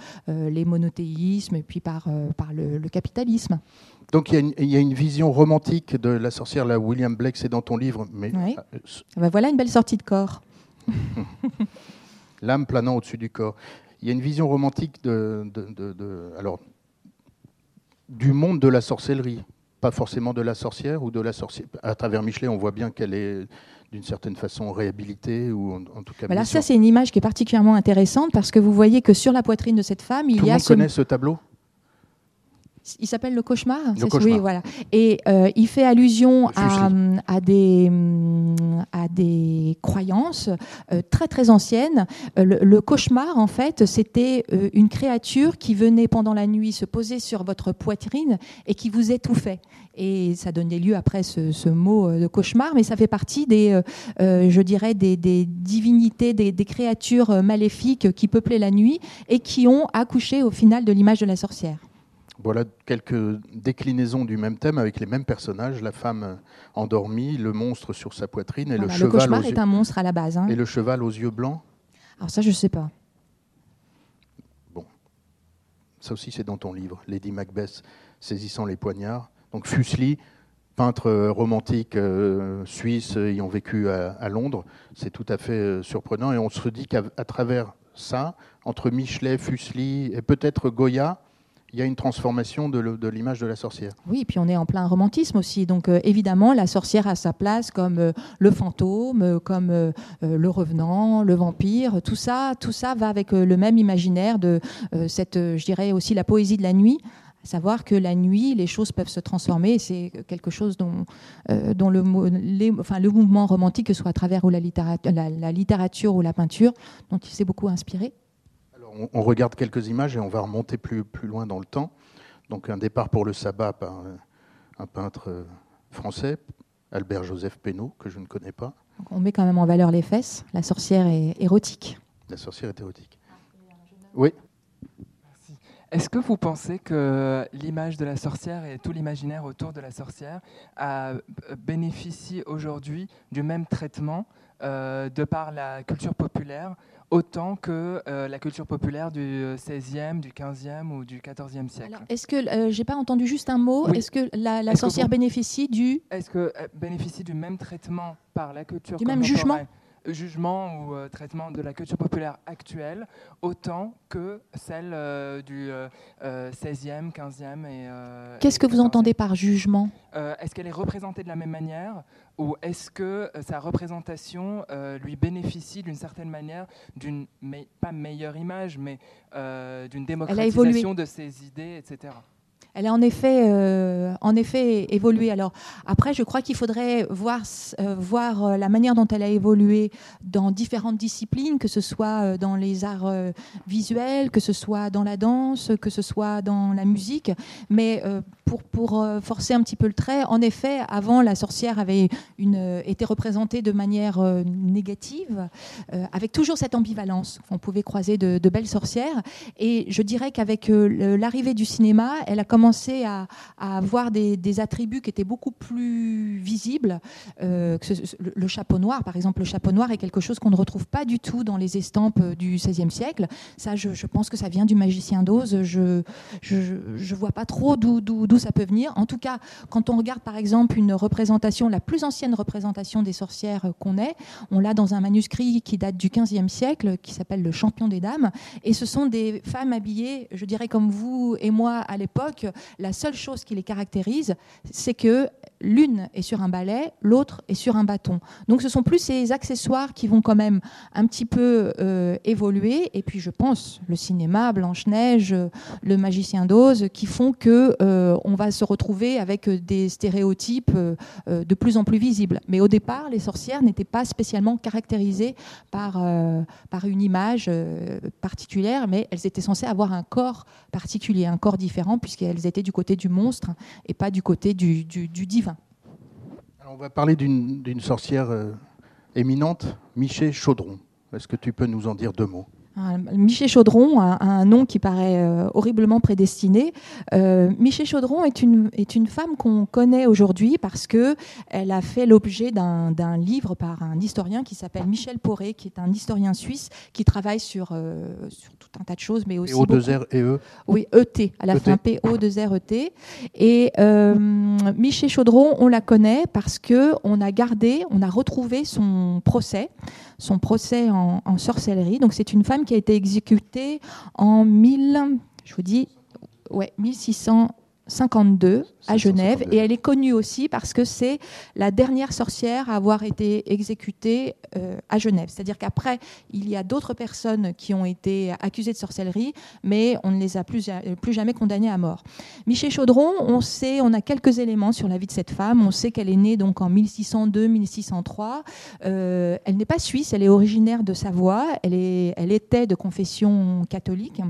les monothéismes et puis par, par le, le capitalisme. Donc il y, a une, il y a une vision romantique de la sorcière, là, William Blake, c'est dans ton livre, mais Oui. euh, Ben voilà une belle sortie de corps. l'âme planant au-dessus du corps. Il y a une vision romantique de, de- de- de- alors, du monde de la sorcellerie, pas forcément de la sorcière ou de la sorcière. À travers Michelet, on voit bien qu'elle est d'une certaine façon réhabilitée ou en, en tout cas. Voilà, mise ça c'est une image qui est particulièrement intéressante parce que vous voyez que sur la poitrine de cette femme, il Tout y le a monde ce connaît ce tableau? Il s'appelle le cauchemar. c'est- cauchemar. Oui, voilà. Et euh, il fait allusion Le à, des hum, à des croyances euh, très très anciennes. Euh, le, le cauchemar, en fait, c'était euh, une créature qui venait pendant la nuit se poser sur votre poitrine et qui vous étouffait. Et ça donnait lieu après ce, ce mot de cauchemar, mais ça fait partie des, je dirais, des, des divinités, des, des créatures maléfiques qui peuplaient la nuit et qui ont accouché au final de l'image de la sorcière. Voilà quelques déclinaisons du même thème avec les mêmes personnages la femme endormie, le monstre sur sa poitrine et Voilà, le le cheval cauchemar aux est yeux- un monstre à la base. hein. et le cheval aux yeux blancs. Alors ça, je sais pas. Ça aussi, c'est dans ton livre, Lady Macbeth. saisissant les poignards. Donc Fuseli, peintre romantique suisse ayant vécu à, Londres, c'est tout à fait surprenant. Et on se dit qu'à travers ça, entre Michelet, Fuseli et peut-être Goya, il y a une transformation de l'image de la sorcière. Oui, puis on est en plein romantisme aussi. Donc euh, évidemment, la sorcière a sa place comme euh, le fantôme, euh, comme le revenant, le vampire. Tout ça, tout ça va avec le même imaginaire de cette, je dirais aussi la poésie de la nuit. À savoir que la nuit, les choses peuvent se transformer. C'est quelque chose dont, le, mouvement romantique, que ce soit à travers la littérature ou la peinture, dont il s'est beaucoup inspiré on, regarde quelques images et on va remonter plus, plus loin dans le temps. Donc un départ pour le sabbat par un peintre euh, français, Albert Joseph Pénaud, que je ne connais pas. on met quand même en valeur les fesses. La sorcière est érotique. La sorcière est érotique. Oui. Est-ce que vous pensez que l'image de la sorcière et tout l'imaginaire autour de la sorcière a euh, bénéficié aujourd'hui du même traitement euh, de par la culture populaire autant que euh, la culture populaire du 16e, du 15e ou du 14e siècle. Est-ce que, euh, j'ai pas entendu juste un mot, est-ce que la, sorcière bénéficie du... Est-ce qu'elle bénéficie du même traitement par la culture Du même jugement? Jugement ou euh, traitement de la culture populaire actuelle autant que celle euh, du 16e, 15e et... Qu'est-ce que vous entendez par jugement? Est-ce qu'elle est représentée de la même manière ou est-ce que sa représentation lui bénéficie d'une certaine manière d'une, pas meilleure image, mais d'une démocratisation de ses idées, etc. Elle a en effet, euh, en effet évolué. Alors après, je crois qu'il faudrait voir, euh, voir euh, la manière dont elle a évolué dans différentes disciplines, que ce soit dans les arts visuels, que ce soit dans la danse, que ce soit dans la musique. Mais pour, pour forcer un petit peu le trait, en effet, avant, la sorcière avait une, été représentée de manière négative, avec toujours cette ambivalence. On pouvait croiser de, de belles sorcières. Et je dirais qu'avec l'arrivée du cinéma, elle a commencé à, avoir des, attributs qui étaient beaucoup plus visibles. Euh, le, chapeau noir, par exemple, le chapeau noir est quelque chose qu'on ne retrouve pas du tout dans les estampes du XVIe siècle. Ça, je, pense que ça vient du magicien d'Oz. Je ne vois pas trop d'où ça peut venir. En tout cas, quand on regarde, par exemple, une représentation, la plus ancienne représentation des sorcières qu'on ait, on l'a dans un manuscrit qui date du XVe siècle, qui s'appelle Le Champion des Dames. Et ce sont des femmes habillées, je dirais comme vous et moi à l'époque, la seule chose qui les caractérise, c'est que l'une est sur un balai, l'autre est sur un bâton. Donc ce sont plus ces accessoires qui vont quand même un petit peu euh, évoluer. Et puis je pense le cinéma, Blanche-Neige, le magicien d'Oz, qui font que euh, on va se retrouver avec des stéréotypes euh, de plus en plus visibles. Mais au départ, les sorcières n'étaient pas spécialement caractérisées par, par une image particulière, mais elles étaient censées avoir un corps particulier, un corps différent, puisqu'elles étaient du côté du monstre et pas du côté du, du divin on va parler d'une sorcière euh, éminente, Miché Chaudron. Est-ce que tu peux nous en dire deux mots? Miché Chaudron a, un nom qui paraît euh, horriblement prédestiné. Euh, Miché Chaudron est une, est une femme qu'on connaît aujourd'hui parce qu'elle a fait l'objet d'un livre par un historien qui s'appelle Michel Poré, qui est un historien suisse qui travaille sur, euh, sur tout un tas de choses, mais aussi. PO 2 R et E Oui, ET, à la e fin PO 2 R E T. Et Miché Chaudron, on la connaît parce qu'on a gardé, on a retrouvé son procès son procès en, sorcellerie. Donc c'est une femme qui a été exécutée en 1000, je vous dis, ouais, 1600. 52 à Genève et elle est connue aussi parce que c'est la dernière sorcière à avoir été exécutée euh, à Genève. C'est-à-dire qu'après, il y a d'autres personnes qui ont été accusées de sorcellerie, mais on ne les a plus, plus jamais condamnées à mort. Michel Chaudron, on sait, on a quelques éléments sur la vie de cette femme. On sait qu'elle est née donc en 1602-1603. Euh, elle n'est pas suisse, elle est originaire de Savoie. Elle, est, elle était de confession catholique.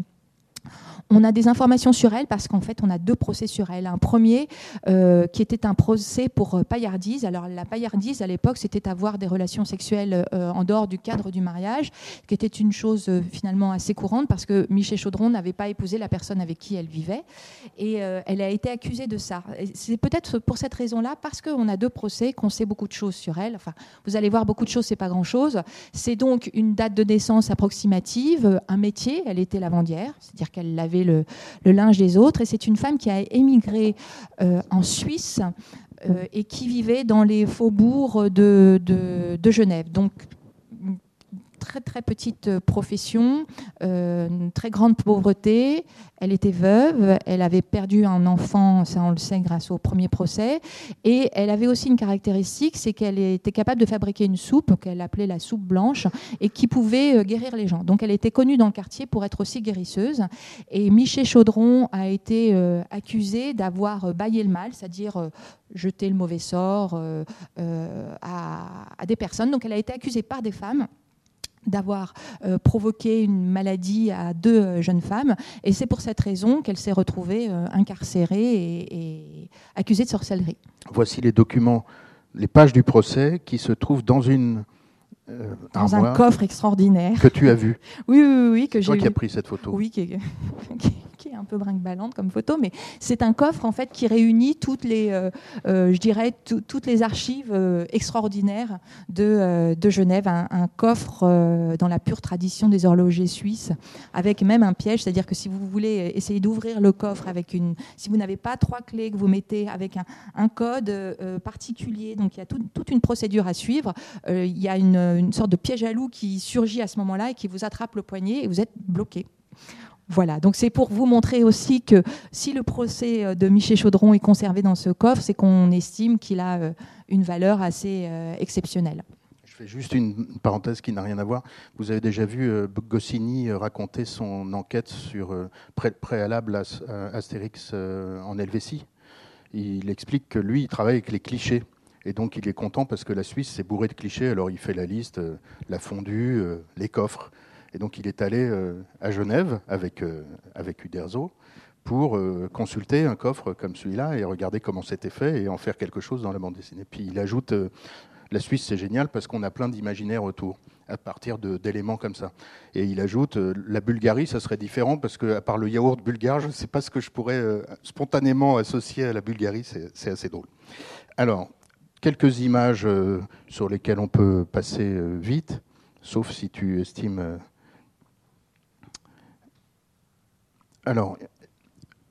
On a des informations sur elle parce qu'en fait, on a deux procès sur elle. Un premier euh, qui était un procès pour euh, paillardise. Alors, la paillardise, à l'époque, c'était avoir des relations sexuelles euh, en dehors du cadre du mariage, qui était une chose finalement assez courante parce que Michel Chaudron n'avait pas épousé la personne avec qui elle vivait. Et elle a été accusée de ça. C'est peut-être pour cette raison-là, parce qu'on a deux procès, qu'on sait beaucoup de choses sur elle. Enfin, vous allez voir, beaucoup de choses, c'est pas grand-chose. C'est donc une date de naissance approximative, un métier. Elle était lavandière, c'est-à-dire qu'elle le, linge des autres. Et c'est une femme qui a émigré euh, en Suisse euh, et qui vivait dans les faubourgs de, Genève. Très très petite profession, euh, une très grande pauvreté. Elle était veuve, elle avait perdu un enfant, ça on le sait grâce au premier procès, et elle avait aussi une caractéristique, c'est qu'elle était capable de fabriquer une soupe qu'elle appelait la soupe blanche et qui pouvait euh, guérir les gens. Donc elle était connue dans le quartier pour être aussi guérisseuse. Et Michel Chaudron a été euh, accusé d'avoir euh, baillé le mal, c'est-à-dire euh, jeté le mauvais sort euh, euh, à des personnes. Donc elle a été accusée par des femmes d'avoir euh, provoqué une maladie à deux euh, jeunes femmes. Et c'est pour cette raison qu'elle s'est retrouvée euh, incarcérée et, et accusée de sorcellerie. Voici les documents, les pages du procès qui se trouvent dans une Dans un coffre extraordinaire. que tu as vu. Oui, oui, oui, oui, que C'est toi j'ai qui as pris cette photo. Oui, qui est, qui- est un peu brinque-ballante comme photo, mais c'est un coffre en fait qui réunit toutes les, euh, euh, je dirais, tout- toutes les archives euh, extraordinaires de, Genève, un, coffre dans la pure tradition des horlogers suisses, avec même un piège, c'est-à-dire que si vous voulez essayer d'ouvrir le coffre avec une, si vous n'avez pas trois clés que vous mettez avec un, code particulier, donc il y a tout- toute une procédure à suivre, il y a une sorte de piège à loup qui surgit à ce moment-là et qui vous attrape le poignet et vous êtes bloqué. Voilà, donc c'est pour vous montrer aussi que si le procès euh, de Michel Chaudron est conservé dans ce coffre, c'est qu'on estime qu'il a euh, une valeur assez euh, exceptionnelle. Je fais juste une parenthèse qui n'a rien à voir. Vous avez déjà vu Goscinny raconter son enquête sur pré- préalable à, Astérix en Helvétie. Il explique que lui, il travaille avec les clichés. Et donc, il est content parce que la Suisse, c'est bourré de clichés. Alors, il fait la liste, la fondue, les coffres. Et donc, il est allé euh, à Genève avec, euh, avec Uderzo pour euh, consulter un coffre comme celui-là et regarder comment c'était fait et en faire quelque chose dans la bande dessinée. Puis, il ajoute la Suisse, c'est génial parce qu'on a plein d'imaginaires autour à partir d'éléments comme ça. Et il ajoute, la Bulgarie, ça serait différent parce que à part le yaourt bulgare, je ne sais pas ce que je pourrais spontanément associer à la Bulgarie, c'est assez drôle. Alors, quelques images sur lesquelles on peut passer vite, sauf si tu estimes... euh, Alors,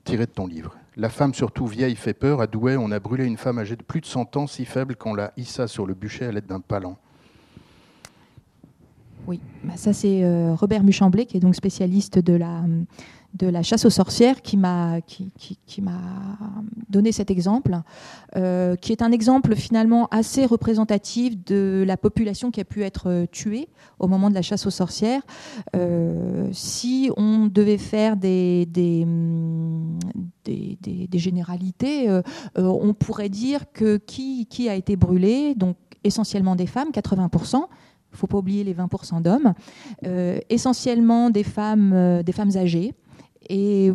tiré de ton livre. La femme, surtout vieille, fait peur. À Douai, on a brûlé une femme âgée de plus de 100 ans, si faible qu'on la hissa sur le bûcher à l'aide d'un palan. Oui, bah ça c'est euh, Robert Muchemblé, qui est donc spécialiste de la, de la chasse aux sorcières, qui m'a donné cet exemple, euh, qui est un exemple finalement assez représentatif de la population qui a pu être euh, tuée au moment de la chasse aux sorcières. Euh, si on devait faire des, des généralités, on pourrait dire que qui, a été brûlé, donc essentiellement des femmes, 80%. Il faut pas oublier les 20% d'hommes, essentiellement des femmes âgées. Et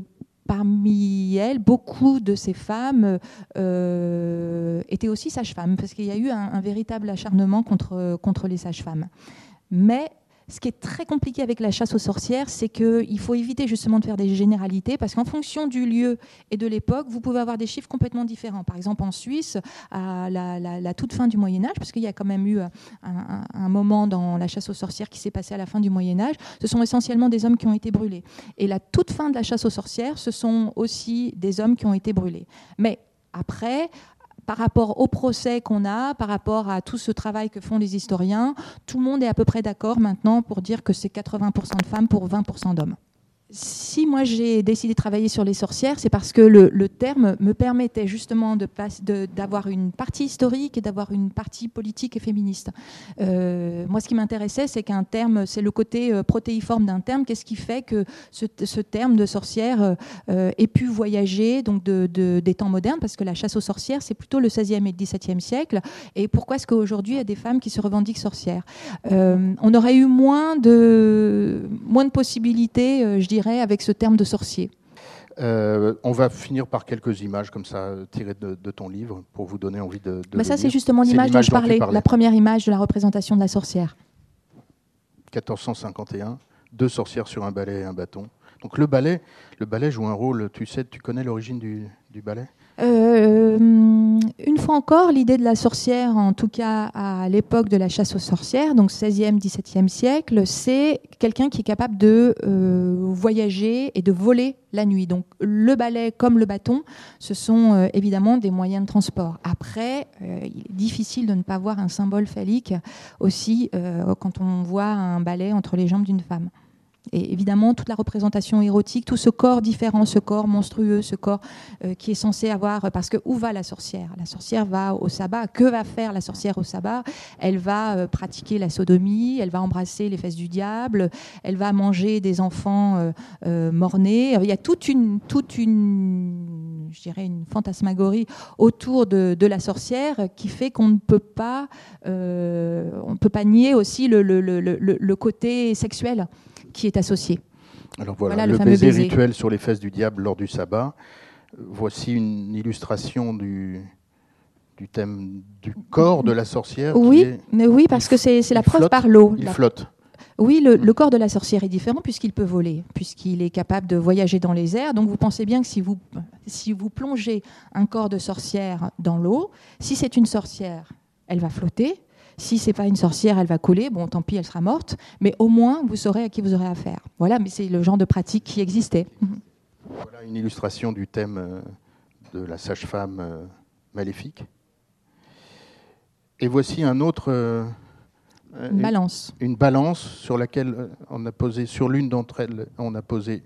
parmi elles, beaucoup de ces femmes euh, étaient aussi sages-femmes, parce qu'il y a eu un, un véritable acharnement contre, contre les sages-femmes. Mais ce qui est très compliqué avec la chasse aux sorcières, c'est qu'il faut éviter justement de faire des généralités, parce qu'en fonction du lieu et de l'époque, vous pouvez avoir des chiffres complètement différents. Par exemple, en Suisse, à la, toute fin du Moyen Âge, parce qu'il y a quand même eu un, un- un moment dans la chasse aux sorcières qui s'est passé à la fin du Moyen Âge, ce sont essentiellement des hommes qui ont été brûlés. Et la toute fin de la chasse aux sorcières, ce sont aussi des hommes qui ont été brûlés. Mais après, par rapport au procès qu'on a, par rapport à tout ce travail que font les historiens, tout le monde est à peu près d'accord maintenant pour dire que c'est 80% de femmes pour 20% d'hommes. Si moi j'ai décidé de travailler sur les sorcières, c'est parce que le, terme me permettait justement d'avoir une partie historique et d'avoir une partie politique et féministe. Euh, moi, ce qui m'intéressait, c'est qu'un terme, c'est le côté euh, protéiforme d'un terme. Qu'est-ce qui fait que ce, terme de sorcière euh, ait pu voyager donc de, de- des temps modernes? Parce que la chasse aux sorcières, c'est plutôt le 16e et le 17e siècle. Et pourquoi est-ce qu'aujourd'hui, il y a des femmes qui se revendiquent sorcières? On aurait eu moins de, moins de possibilités, je dirais, avec ce terme de sorcier. Euh, on va finir par quelques images comme ça euh, tirées de, de ton livre pour vous donner envie de. de le ça, c'est justement l'image dont je parlais, parlais. la première image de la représentation de la sorcière. 1451, deux sorcières sur un balai et un bâton. Donc le ballet, le ballet joue un rôle. Tu sais, tu connais l'origine du, du ballet Euh, une fois encore, l'idée de la sorcière, en tout cas à l'époque de la chasse aux sorcières, donc 16e, 17e siècle, c'est quelqu'un qui est capable de euh, voyager et de voler la nuit. Donc le balai comme le bâton, ce sont euh, évidemment des moyens de transport. Après, il est difficile de ne pas voir un symbole phallique aussi quand on voit un balai entre les jambes d'une femme. Et évidemment, toute la représentation érotique, tout ce corps différent, ce corps monstrueux, ce corps euh, qui est censé avoir. Parce que où va la sorcière? La sorcière va au sabbat. Que va faire la sorcière au sabbat? Elle va euh, pratiquer la sodomie, elle va embrasser les fesses du diable, elle va manger des enfants euh, morts-nés. Il y a toute une, toute une, je dirais, une fantasmagorie autour de, la sorcière qui fait qu'on ne peut pas, on peut pas nier aussi le côté sexuel qui est associé. Alors voilà, le, baiser, rituel sur les fesses du diable lors du sabbat. Voici une illustration du, du thème du corps de la sorcière. Oui, mais oui, parce que c'est la preuve par l'eau. Il flotte. Oui, le, le, corps de la sorcière est différent puisqu'il peut voler, puisqu'il est capable de voyager dans les airs. Donc vous pensez bien que si vous, si vous plongez un corps de sorcière dans l'eau, si c'est une sorcière, elle va flotter. Si c'est pas une sorcière, elle va couler. Bon, tant pis, elle sera morte. Mais au moins, vous saurez à qui vous aurez affaire. Voilà, mais c'est le genre de pratique qui existait. Voilà une illustration du thème euh, de la sage-femme euh, maléfique. Et voici un autre. Euh, une balance. Une, balance sur laquelle on a posé, sur l'une d'entre elles, on a posé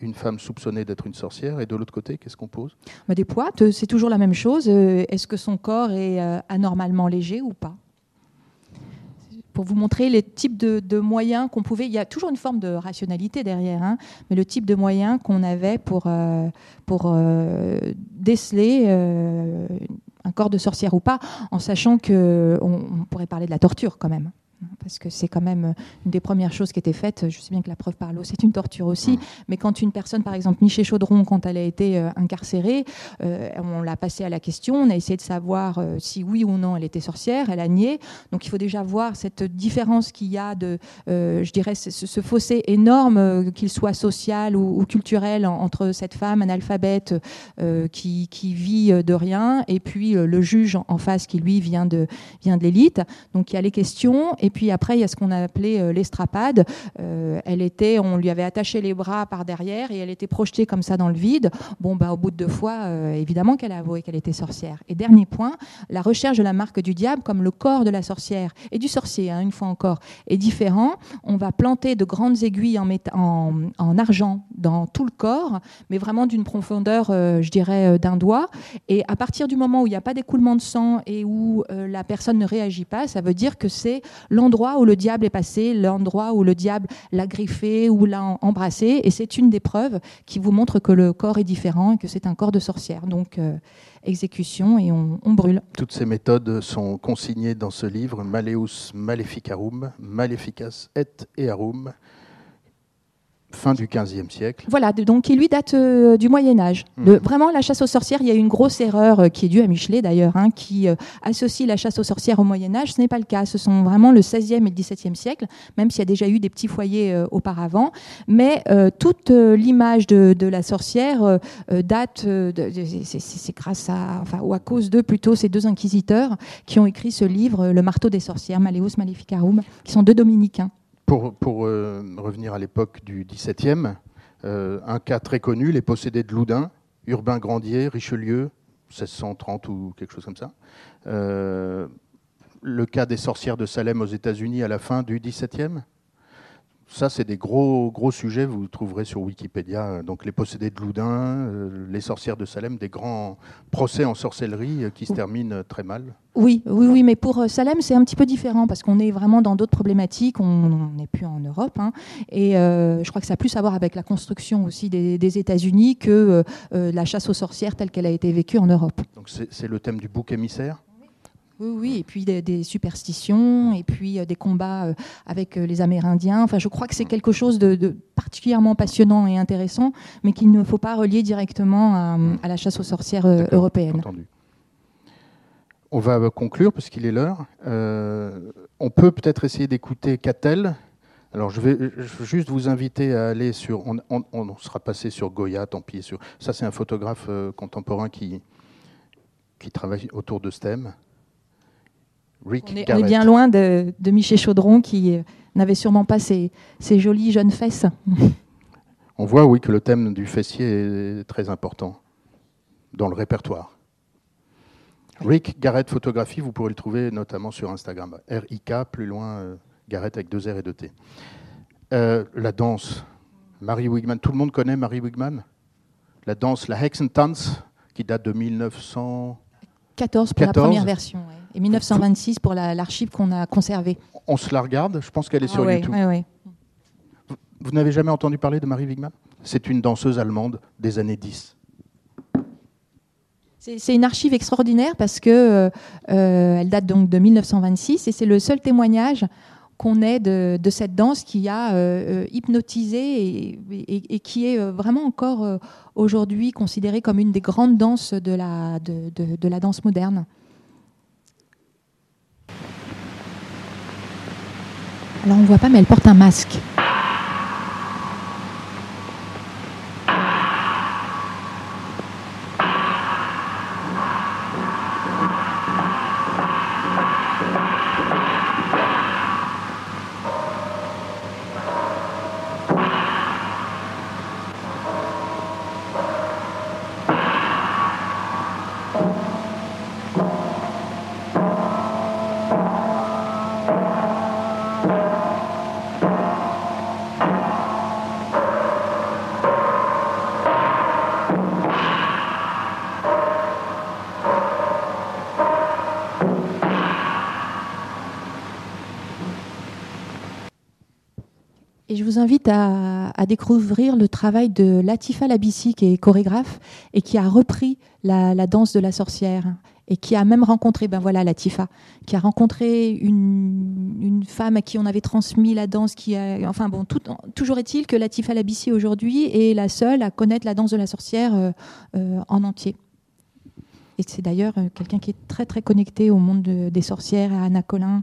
une femme soupçonnée d'être une sorcière, et de l'autre côté, qu'est-ce qu'on pose? Bah, Des poids, c'est toujours la même chose. Est-ce que son corps est anormalement léger ou pas? Pour vous montrer les types de, moyens qu'on pouvait. Il y a toujours une forme de rationalité derrière, hein, mais le type de moyens qu'on avait pour, euh, euh, déceler euh, un corps de sorcière ou pas, en sachant qu'on on pourrait parler de la torture quand même parce que c'est quand même une des premières choses qui était faite. Je sais bien que la preuve par l'eau, c'est une torture aussi, mais quand une personne, par exemple Michel Chaudron, quand elle a été euh, incarcérée, euh, on l'a passé à la question, on a essayé de savoir euh, si oui ou non elle était sorcière, elle a nié. Donc il faut déjà voir cette différence qu'il y a de, je dirais, ce, fossé énorme, qu'il soit social ou, culturel, entre cette femme analphabète qui, qui, vit de rien et puis le juge en face qui lui vient de, vient de l'élite. Donc il y a les questions. Et puis après, il y a ce qu'on a appelé euh, l'estrapade. Euh, elle était, on lui avait attaché les bras par derrière et elle était projetée comme ça dans le vide. Bon, bah, au bout de deux fois, euh, évidemment qu'elle a avoué qu'elle était sorcière. Et dernier point, la recherche de la marque du diable comme le corps de la sorcière et du sorcier, hein, une fois encore, est différent. On va planter de grandes aiguilles en, en, en argent dans tout le corps, mais vraiment d'une profondeur, je dirais, d'un doigt. Et à partir du moment où il n'y a pas d'écoulement de sang et où la personne ne réagit pas, ça veut dire que c'est l'endroit où le diable est passé, l'endroit où le diable l'a griffé ou l'a embrassé. Et c'est une des preuves qui vous montre que le corps est différent et que c'est un corps de sorcière. Donc, euh, exécution et on, brûle. Toutes ces méthodes sont consignées dans ce livre, Maleus Maleficarum, Maleficas et Earum, fin du XVe siècle. Voilà, donc qui lui date euh, du Moyen Âge. Hmm. vraiment, la chasse aux sorcières, il y a une grosse erreur euh, qui est due à Michelet d'ailleurs, hein, qui euh, associe la chasse aux sorcières au Moyen Âge. Ce n'est pas le cas. Ce sont vraiment le XVIe et le XVIIe siècle, même s'il y a déjà eu des petits foyers auparavant. Mais toute l'image de, la sorcière date, c'est grâce à, enfin, ou à cause de plutôt ces deux inquisiteurs qui ont écrit ce livre, Le marteau des sorcières, Maleus Maleficarum, qui sont deux dominicains. Pour, euh, revenir à l'époque du XVIIe, euh, un cas très connu, les possédés de Loudun, Urbain Grandier, Richelieu, 1630 ou quelque chose comme ça. Euh, le cas des sorcières de Salem aux États-Unis à la fin du XVIIe. Ça, c'est des gros, gros sujets, vous trouverez sur Wikipédia. Donc, les possédés de Loudun, les sorcières de Salem, des grands procès en sorcellerie qui se terminent très mal. Oui, oui, oui, mais pour euh, Salem, c'est un petit peu différent parce qu'on est vraiment dans d'autres problématiques. On n'est plus en Europe. Hein. et euh, je crois que ça a plus à voir avec la construction aussi des, États-Unis que euh, la chasse aux sorcières telle qu'elle a été vécue en Europe. Donc c'est le thème du bouc émissaire? Oui, oui, et puis des, superstitions, et puis des combats avec les Amérindiens. Enfin, je crois que c'est quelque chose de, particulièrement passionnant et intéressant, mais qu'il ne faut pas relier directement à, la chasse aux sorcières européenne. Entendu. On va conclure parce qu'il est l'heure. Euh, on peut peut-être essayer d'écouter Catel. Alors je vais, juste vous inviter à aller sur. On, sera passé sur Goya, tant pis. Sur, ça, c'est un photographe euh, contemporain qui, qui travaille autour de ce thème. Rick On est, on est Garrett. bien loin de, de Michel Chaudron qui euh, n'avait sûrement pas ces, ces jolies jeunes fesses. On voit, oui, que le thème du fessier est très important dans le répertoire. Rick Garrett Photographie, vous pourrez le trouver notamment sur Instagram. R-I-K, plus loin, euh, Garrett avec deux R et deux T. Euh, la danse, Marie Wigman. Tout le monde connaît Marie Wigman? La danse, la Hexentanz, qui date de 1900. 14 pour 14. la première version, ouais. Et 1926 pour la- l'archive qu'on a conservée. On se la regarde, je pense qu'elle est Ah sur ouais, YouTube. ouais, ouais. Vous n'avez jamais entendu parler de Marie Wigman? C'est une danseuse allemande des années 10. C'est une archive extraordinaire parce que euh, euh, elle date donc de 1926 et c'est le seul témoignage qu'on ait de, de cette danse qui a euh, euh, hypnotisé et, et- et qui est vraiment encore euh, aujourd'hui considérée comme une des grandes danses de la, de, de- de la danse moderne. Alors on ne voit pas mais elle porte un masque. Vous invite à, découvrir le travail de Latifa Labissi, qui est chorégraphe et qui a repris la, danse de la sorcière et qui a même rencontré, ben voilà, Latifa, qui a rencontré une, femme à qui on avait transmis la danse, qui a, enfin bon, toujours est-il que Latifa Labissi aujourd'hui est la seule à connaître la danse de la sorcière euh, euh, en entier. Et c'est d'ailleurs euh, quelqu'un qui est très très connecté au monde de- des sorcières, à Anna Collin,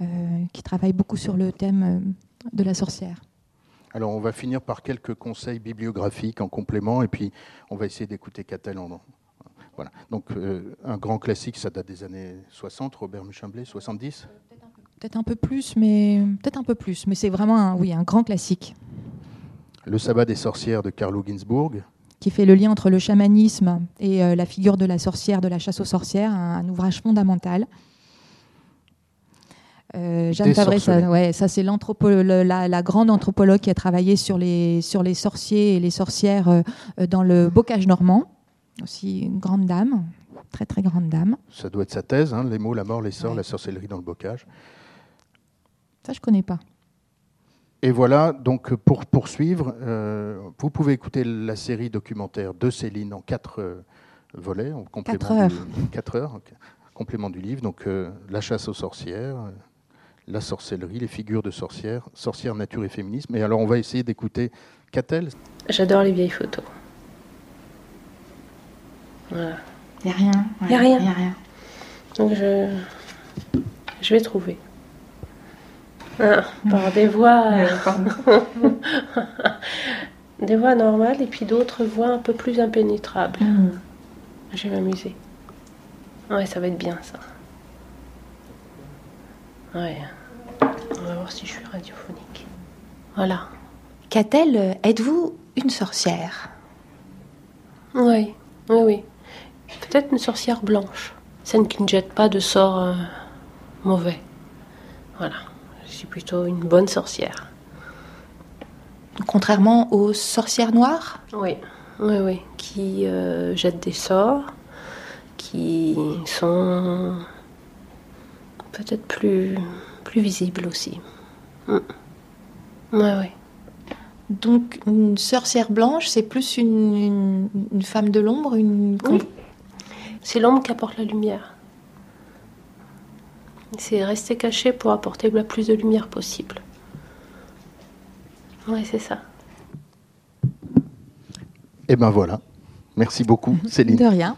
euh, qui travaille beaucoup sur le thème de la sorcière. Alors, on va finir par quelques conseils bibliographiques en complément, et puis on va essayer d'écouter Catel en. Voilà. Donc, euh, un grand classique, ça date des années 60, Robert Muchemblé, 70. Peut-être un peu plus, mais peut-être un peu plus, mais c'est vraiment un, oui, un grand classique Le sabbat des sorcières de Carlo Ginzburg. qui fait le lien entre le chamanisme et euh, la figure de la sorcière, de la chasse aux sorcières, un, un ouvrage fondamental. Euh, Jeanne ça, ouais, ça c'est la, la grande anthropologue qui a travaillé sur les, sur les sorciers et les sorcières euh, dans le bocage normand. Aussi une grande dame, très très grande dame. Ça doit être sa thèse, hein, les mots, la mort, les sorts, Ouais. la sorcellerie dans le bocage. Ça je connais pas. Et voilà, donc pour poursuivre, euh, vous pouvez écouter la série documentaire de Céline en quatre euh, volets, en complément Quatre heures. Du, quatre heures, ok, complément du livre. Donc la chasse aux sorcières, la sorcellerie, les figures de sorcières, sorcières, nature et féminisme. Et alors on va essayer d'écouter Catel. J'adore les vieilles photos. Voilà. Il n'y a rien. Y a rien. Y a rien. Donc je, je vais trouver. Ah, par des voix, des voix normales et puis d'autres voix un peu plus impénétrables. Mm. Je vais m'amuser. Ouais, ça va être bien ça. Ouais. On va voir si je suis radiophonique. Voilà. Euh, êtes-vous une sorcière? Oui, oui, oui. Peut-être une sorcière blanche. Celle qui ne jette pas de sorts euh, mauvais. Voilà. Je suis plutôt une bonne sorcière. Contrairement aux sorcières noires? Oui, oui, oui. Qui euh, jettent des sorts, qui sont peut-être plus, plus visibles aussi. Mm. Ouais, ouais. Donc une sorcière blanche, c'est plus une, une- une femme de l'ombre, une... Oui. C'est l'ombre qui apporte la lumière. C'est rester caché pour apporter le plus de lumière possible. Ouais, c'est ça. Et ben voilà. Merci beaucoup, Céline. De rien.